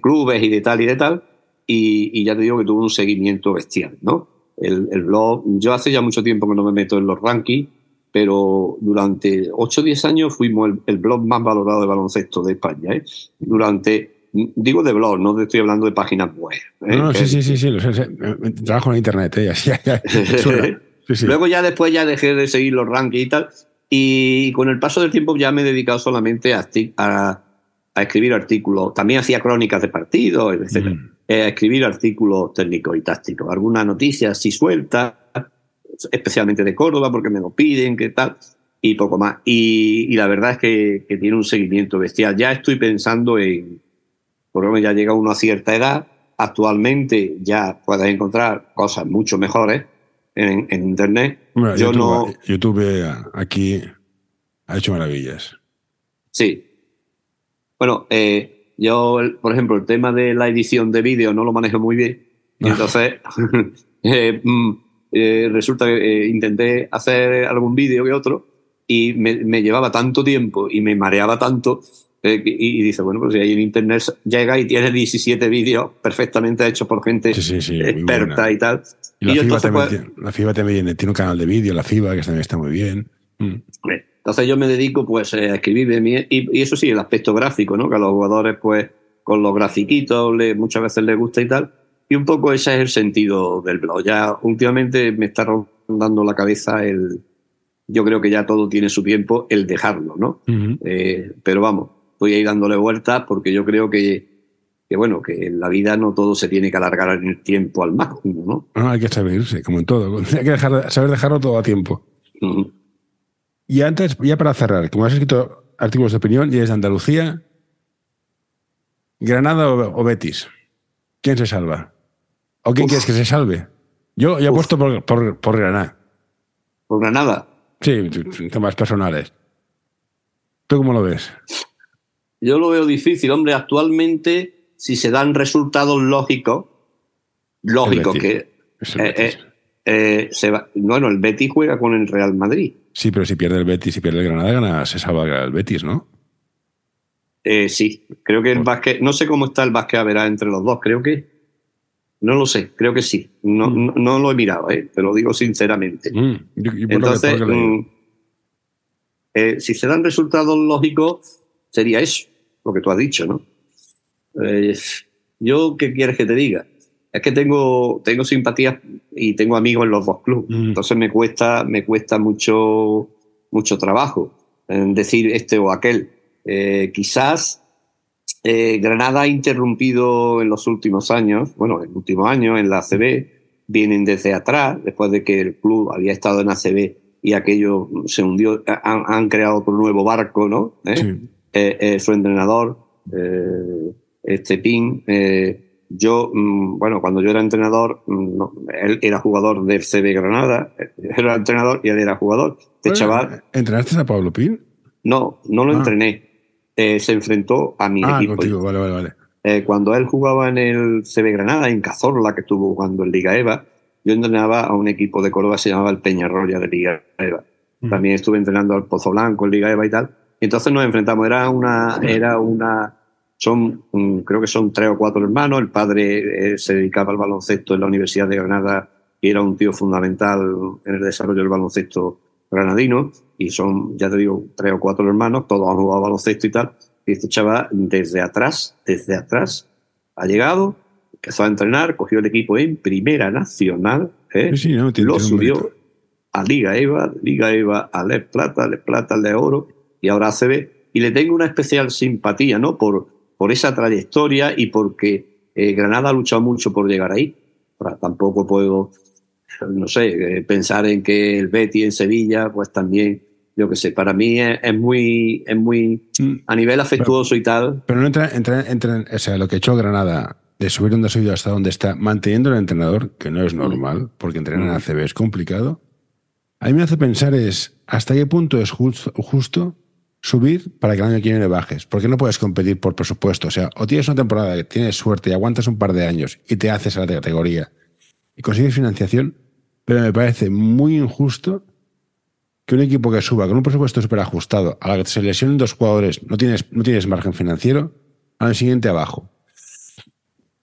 clubes y de tal y de tal. Y, ya te digo que tuvo un seguimiento bestial, ¿no? El, blog, yo hace ya mucho tiempo que no me meto en los rankings, pero durante 8 o 10 años fuimos el, el, blog más valorado de baloncesto de España. ¿eh? Durante Digo de blog, no estoy hablando de páginas web. ¿eh? No, sí, sí, sí, sí, trabajo en internet. ¿eh? Luego ya después ya dejé de seguir los rankings y tal. Y con el paso del tiempo ya me he dedicado solamente a, a, escribir artículos. También hacía crónicas de partidos, etc. Mm. Eh, a escribir artículos técnicos y tácticos. Algunas noticias si suelta, especialmente de Córdoba, porque me lo piden, qué tal y poco más. Y, la verdad es que, que, tiene un seguimiento bestial. Ya estoy pensando en, por lo menos ya llega uno a cierta edad, actualmente ya puedes encontrar cosas mucho mejores en, Internet. Yo YouTube, no... YouTube eh, aquí ha hecho maravillas. Sí. Bueno, eh, yo, por ejemplo, el tema de la edición de vídeo no lo manejo muy bien. Entonces, eh, mm, resulta que intenté hacer algún vídeo que otro y me, llevaba tanto tiempo y me mareaba tanto eh, y, dice, bueno, pues si ahí en internet llega y tiene 17 vídeos perfectamente hechos por gente experta y tal. Y, la, FIBA también, pues la, FIBA también, tiene un canal de vídeo, la FIBA, que también está muy bien. Mm. Entonces yo me dedico pues a escribir de mí, y, eso sí, el aspecto gráfico, ¿no? Que a los jugadores pues con los grafiquitos le, muchas veces les gusta y tal. Y un poco ese es el sentido del blog. Ya últimamente me está rondando la cabeza el... Yo creo que ya todo tiene su tiempo el dejarlo, ¿no? Eh, pero vamos, estoy ahí dándole vueltas porque yo creo que, que, bueno, que en la vida no todo se tiene que alargar en el tiempo al máximo, ¿no? Ah, hay que saber como en todo. Hay que saber dejarlo todo a tiempo. Y antes, ya para cerrar, como has escrito artículos de opinión y es de Andalucía, ¿Granada o, Betis? ¿Quién se salva? ¿O quién quieres que se salve? Yo he puesto por, por, por Granada. ¿Por Granada? Sí, temas personales. ¿Tú cómo lo ves? Yo lo veo difícil, hombre. Actualmente si se dan resultados lógicos, lógicos que... se va, bueno, el Betis juega con el Real Madrid. Sí, pero si pierde el Betis y pierde el Granada, gana, se salva el Betis, ¿no? Eh, sí, creo que el básquet, no sé cómo está el básquet a verá entre los dos, creo que, no lo sé, creo que sí, no, mm. no, lo he mirado, eh, te lo digo sinceramente. Mm. Entonces, mm, eh, si se dan resultados lógicos, sería eso, lo que tú has dicho, ¿no? yo, ¿qué quieres que te diga? Es que tengo, tengo simpatías y tengo amigos en los dos clubes, entonces me cuesta, me cuesta mucho, mucho trabajo en decir este o aquel eh, quizás eh, Granada ha interrumpido en los últimos años, bueno, en el último año en la ACB, vienen desde atrás, después de que el club había estado en ACB y aquello se hundió, han, creado otro nuevo barco, ¿no? ¿Eh? Su entrenador, este Pin, yo, mm, bueno, cuando yo era entrenador, mm, él era jugador del CB Granada, era entrenador y él era jugador. Este chaval. ¿Entrenaste a Pablo Pin? No, no lo ah. entrené. Eh, se enfrentó a mi ah, equipo. vale, vale, vale. Eh, cuando él jugaba en el CB Granada, en Cazorla, que estuvo jugando en Liga EVA, yo entrenaba a un equipo de Córdoba, se llamaba el Peñarroya de Liga EVA. Mm. También estuve entrenando al Pozo Blanco en Liga EVA y tal. Entonces nos enfrentamos, era una, era una, son, creo que son tres o cuatro hermanos. El padre eh, se dedicaba al baloncesto en la Universidad de Granada y era un tío fundamental en el desarrollo del baloncesto granadino y son, ya te digo, tres o cuatro hermanos, todos han jugado baloncesto y tal. Y este chaval, desde atrás, desde atrás, ha llegado, empezó a entrenar, cogió el equipo en Primera Nacional, ¿eh? lo subió a Liga EVA, Liga EVA a Les Plata, Les Plata, Le Oro y ahora ACB. Y le tengo una especial simpatía, ¿no? Por, por esa trayectoria y porque eh, Granada ha luchado mucho por llegar ahí. Ahora, tampoco puedo no sé, eh, pensar en que el Betty en Sevilla, pues también, yo qué sé, para mí es, muy, es muy, mm. a nivel afectuoso y tal. Pero no entra, entra, entra, o sea, lo que ha hecho Granada, de subir donde ha subido hasta donde está, manteniendo el entrenador, que no es mm. normal, porque entrenar en mm. ACB es complicado, a mí me hace pensar es, ¿hasta qué punto es justo, justo subir para que el año que viene bajes? ¿Por qué no puedes competir por presupuesto? O sea, o tienes una temporada que tienes suerte y aguantas un par de años y te haces a la categoría y consigues financiación, pero me parece muy injusto que un equipo que suba con un presupuesto súper ajustado, a la que se lesionen dos jugadores, no tienes, no tienes margen financiero, al siguiente abajo.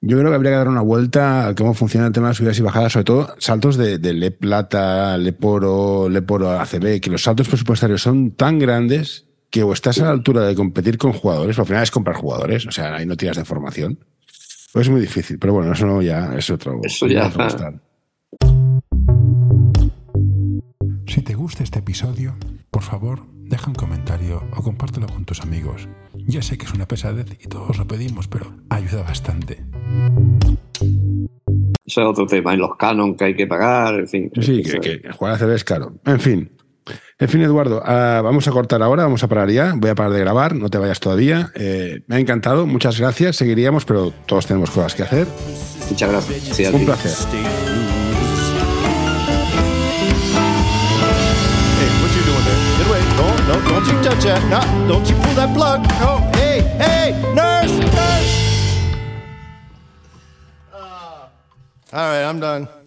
Yo creo que habría que dar una vuelta a cómo funciona el tema de subidas y bajadas, sobre todo saltos de, Le Plata, Le Poro, Le Poro ACB, que los saltos presupuestarios son tan grandes que o estás a la altura de competir con jugadores, o al final es comprar jugadores, o sea, ahí no tiras de formación. Pues es muy difícil, pero bueno, eso no ya es otro. Eso ya. Si te gusta este episodio, por favor, deja un comentario o compártelo con tus amigos. Ya sé que es una pesadez y todos lo pedimos, pero ayuda bastante. Eso es otro tema, en los canon que hay que pagar, en fin. Sí, que, jugar a CB es caro. En fin. En fin, Eduardo, ah, vamos a cortar ahora, vamos a parar ya. Voy a parar de grabar, no te vayas todavía. Eh, me ha encantado, muchas gracias. Seguiríamos, pero todos tenemos cosas que hacer. Muchas gracias. Un placer. No, don't you touch that. No, don't you pull that plug. No, hey, hey, nurse, nurse. Uh, all right, I'm done.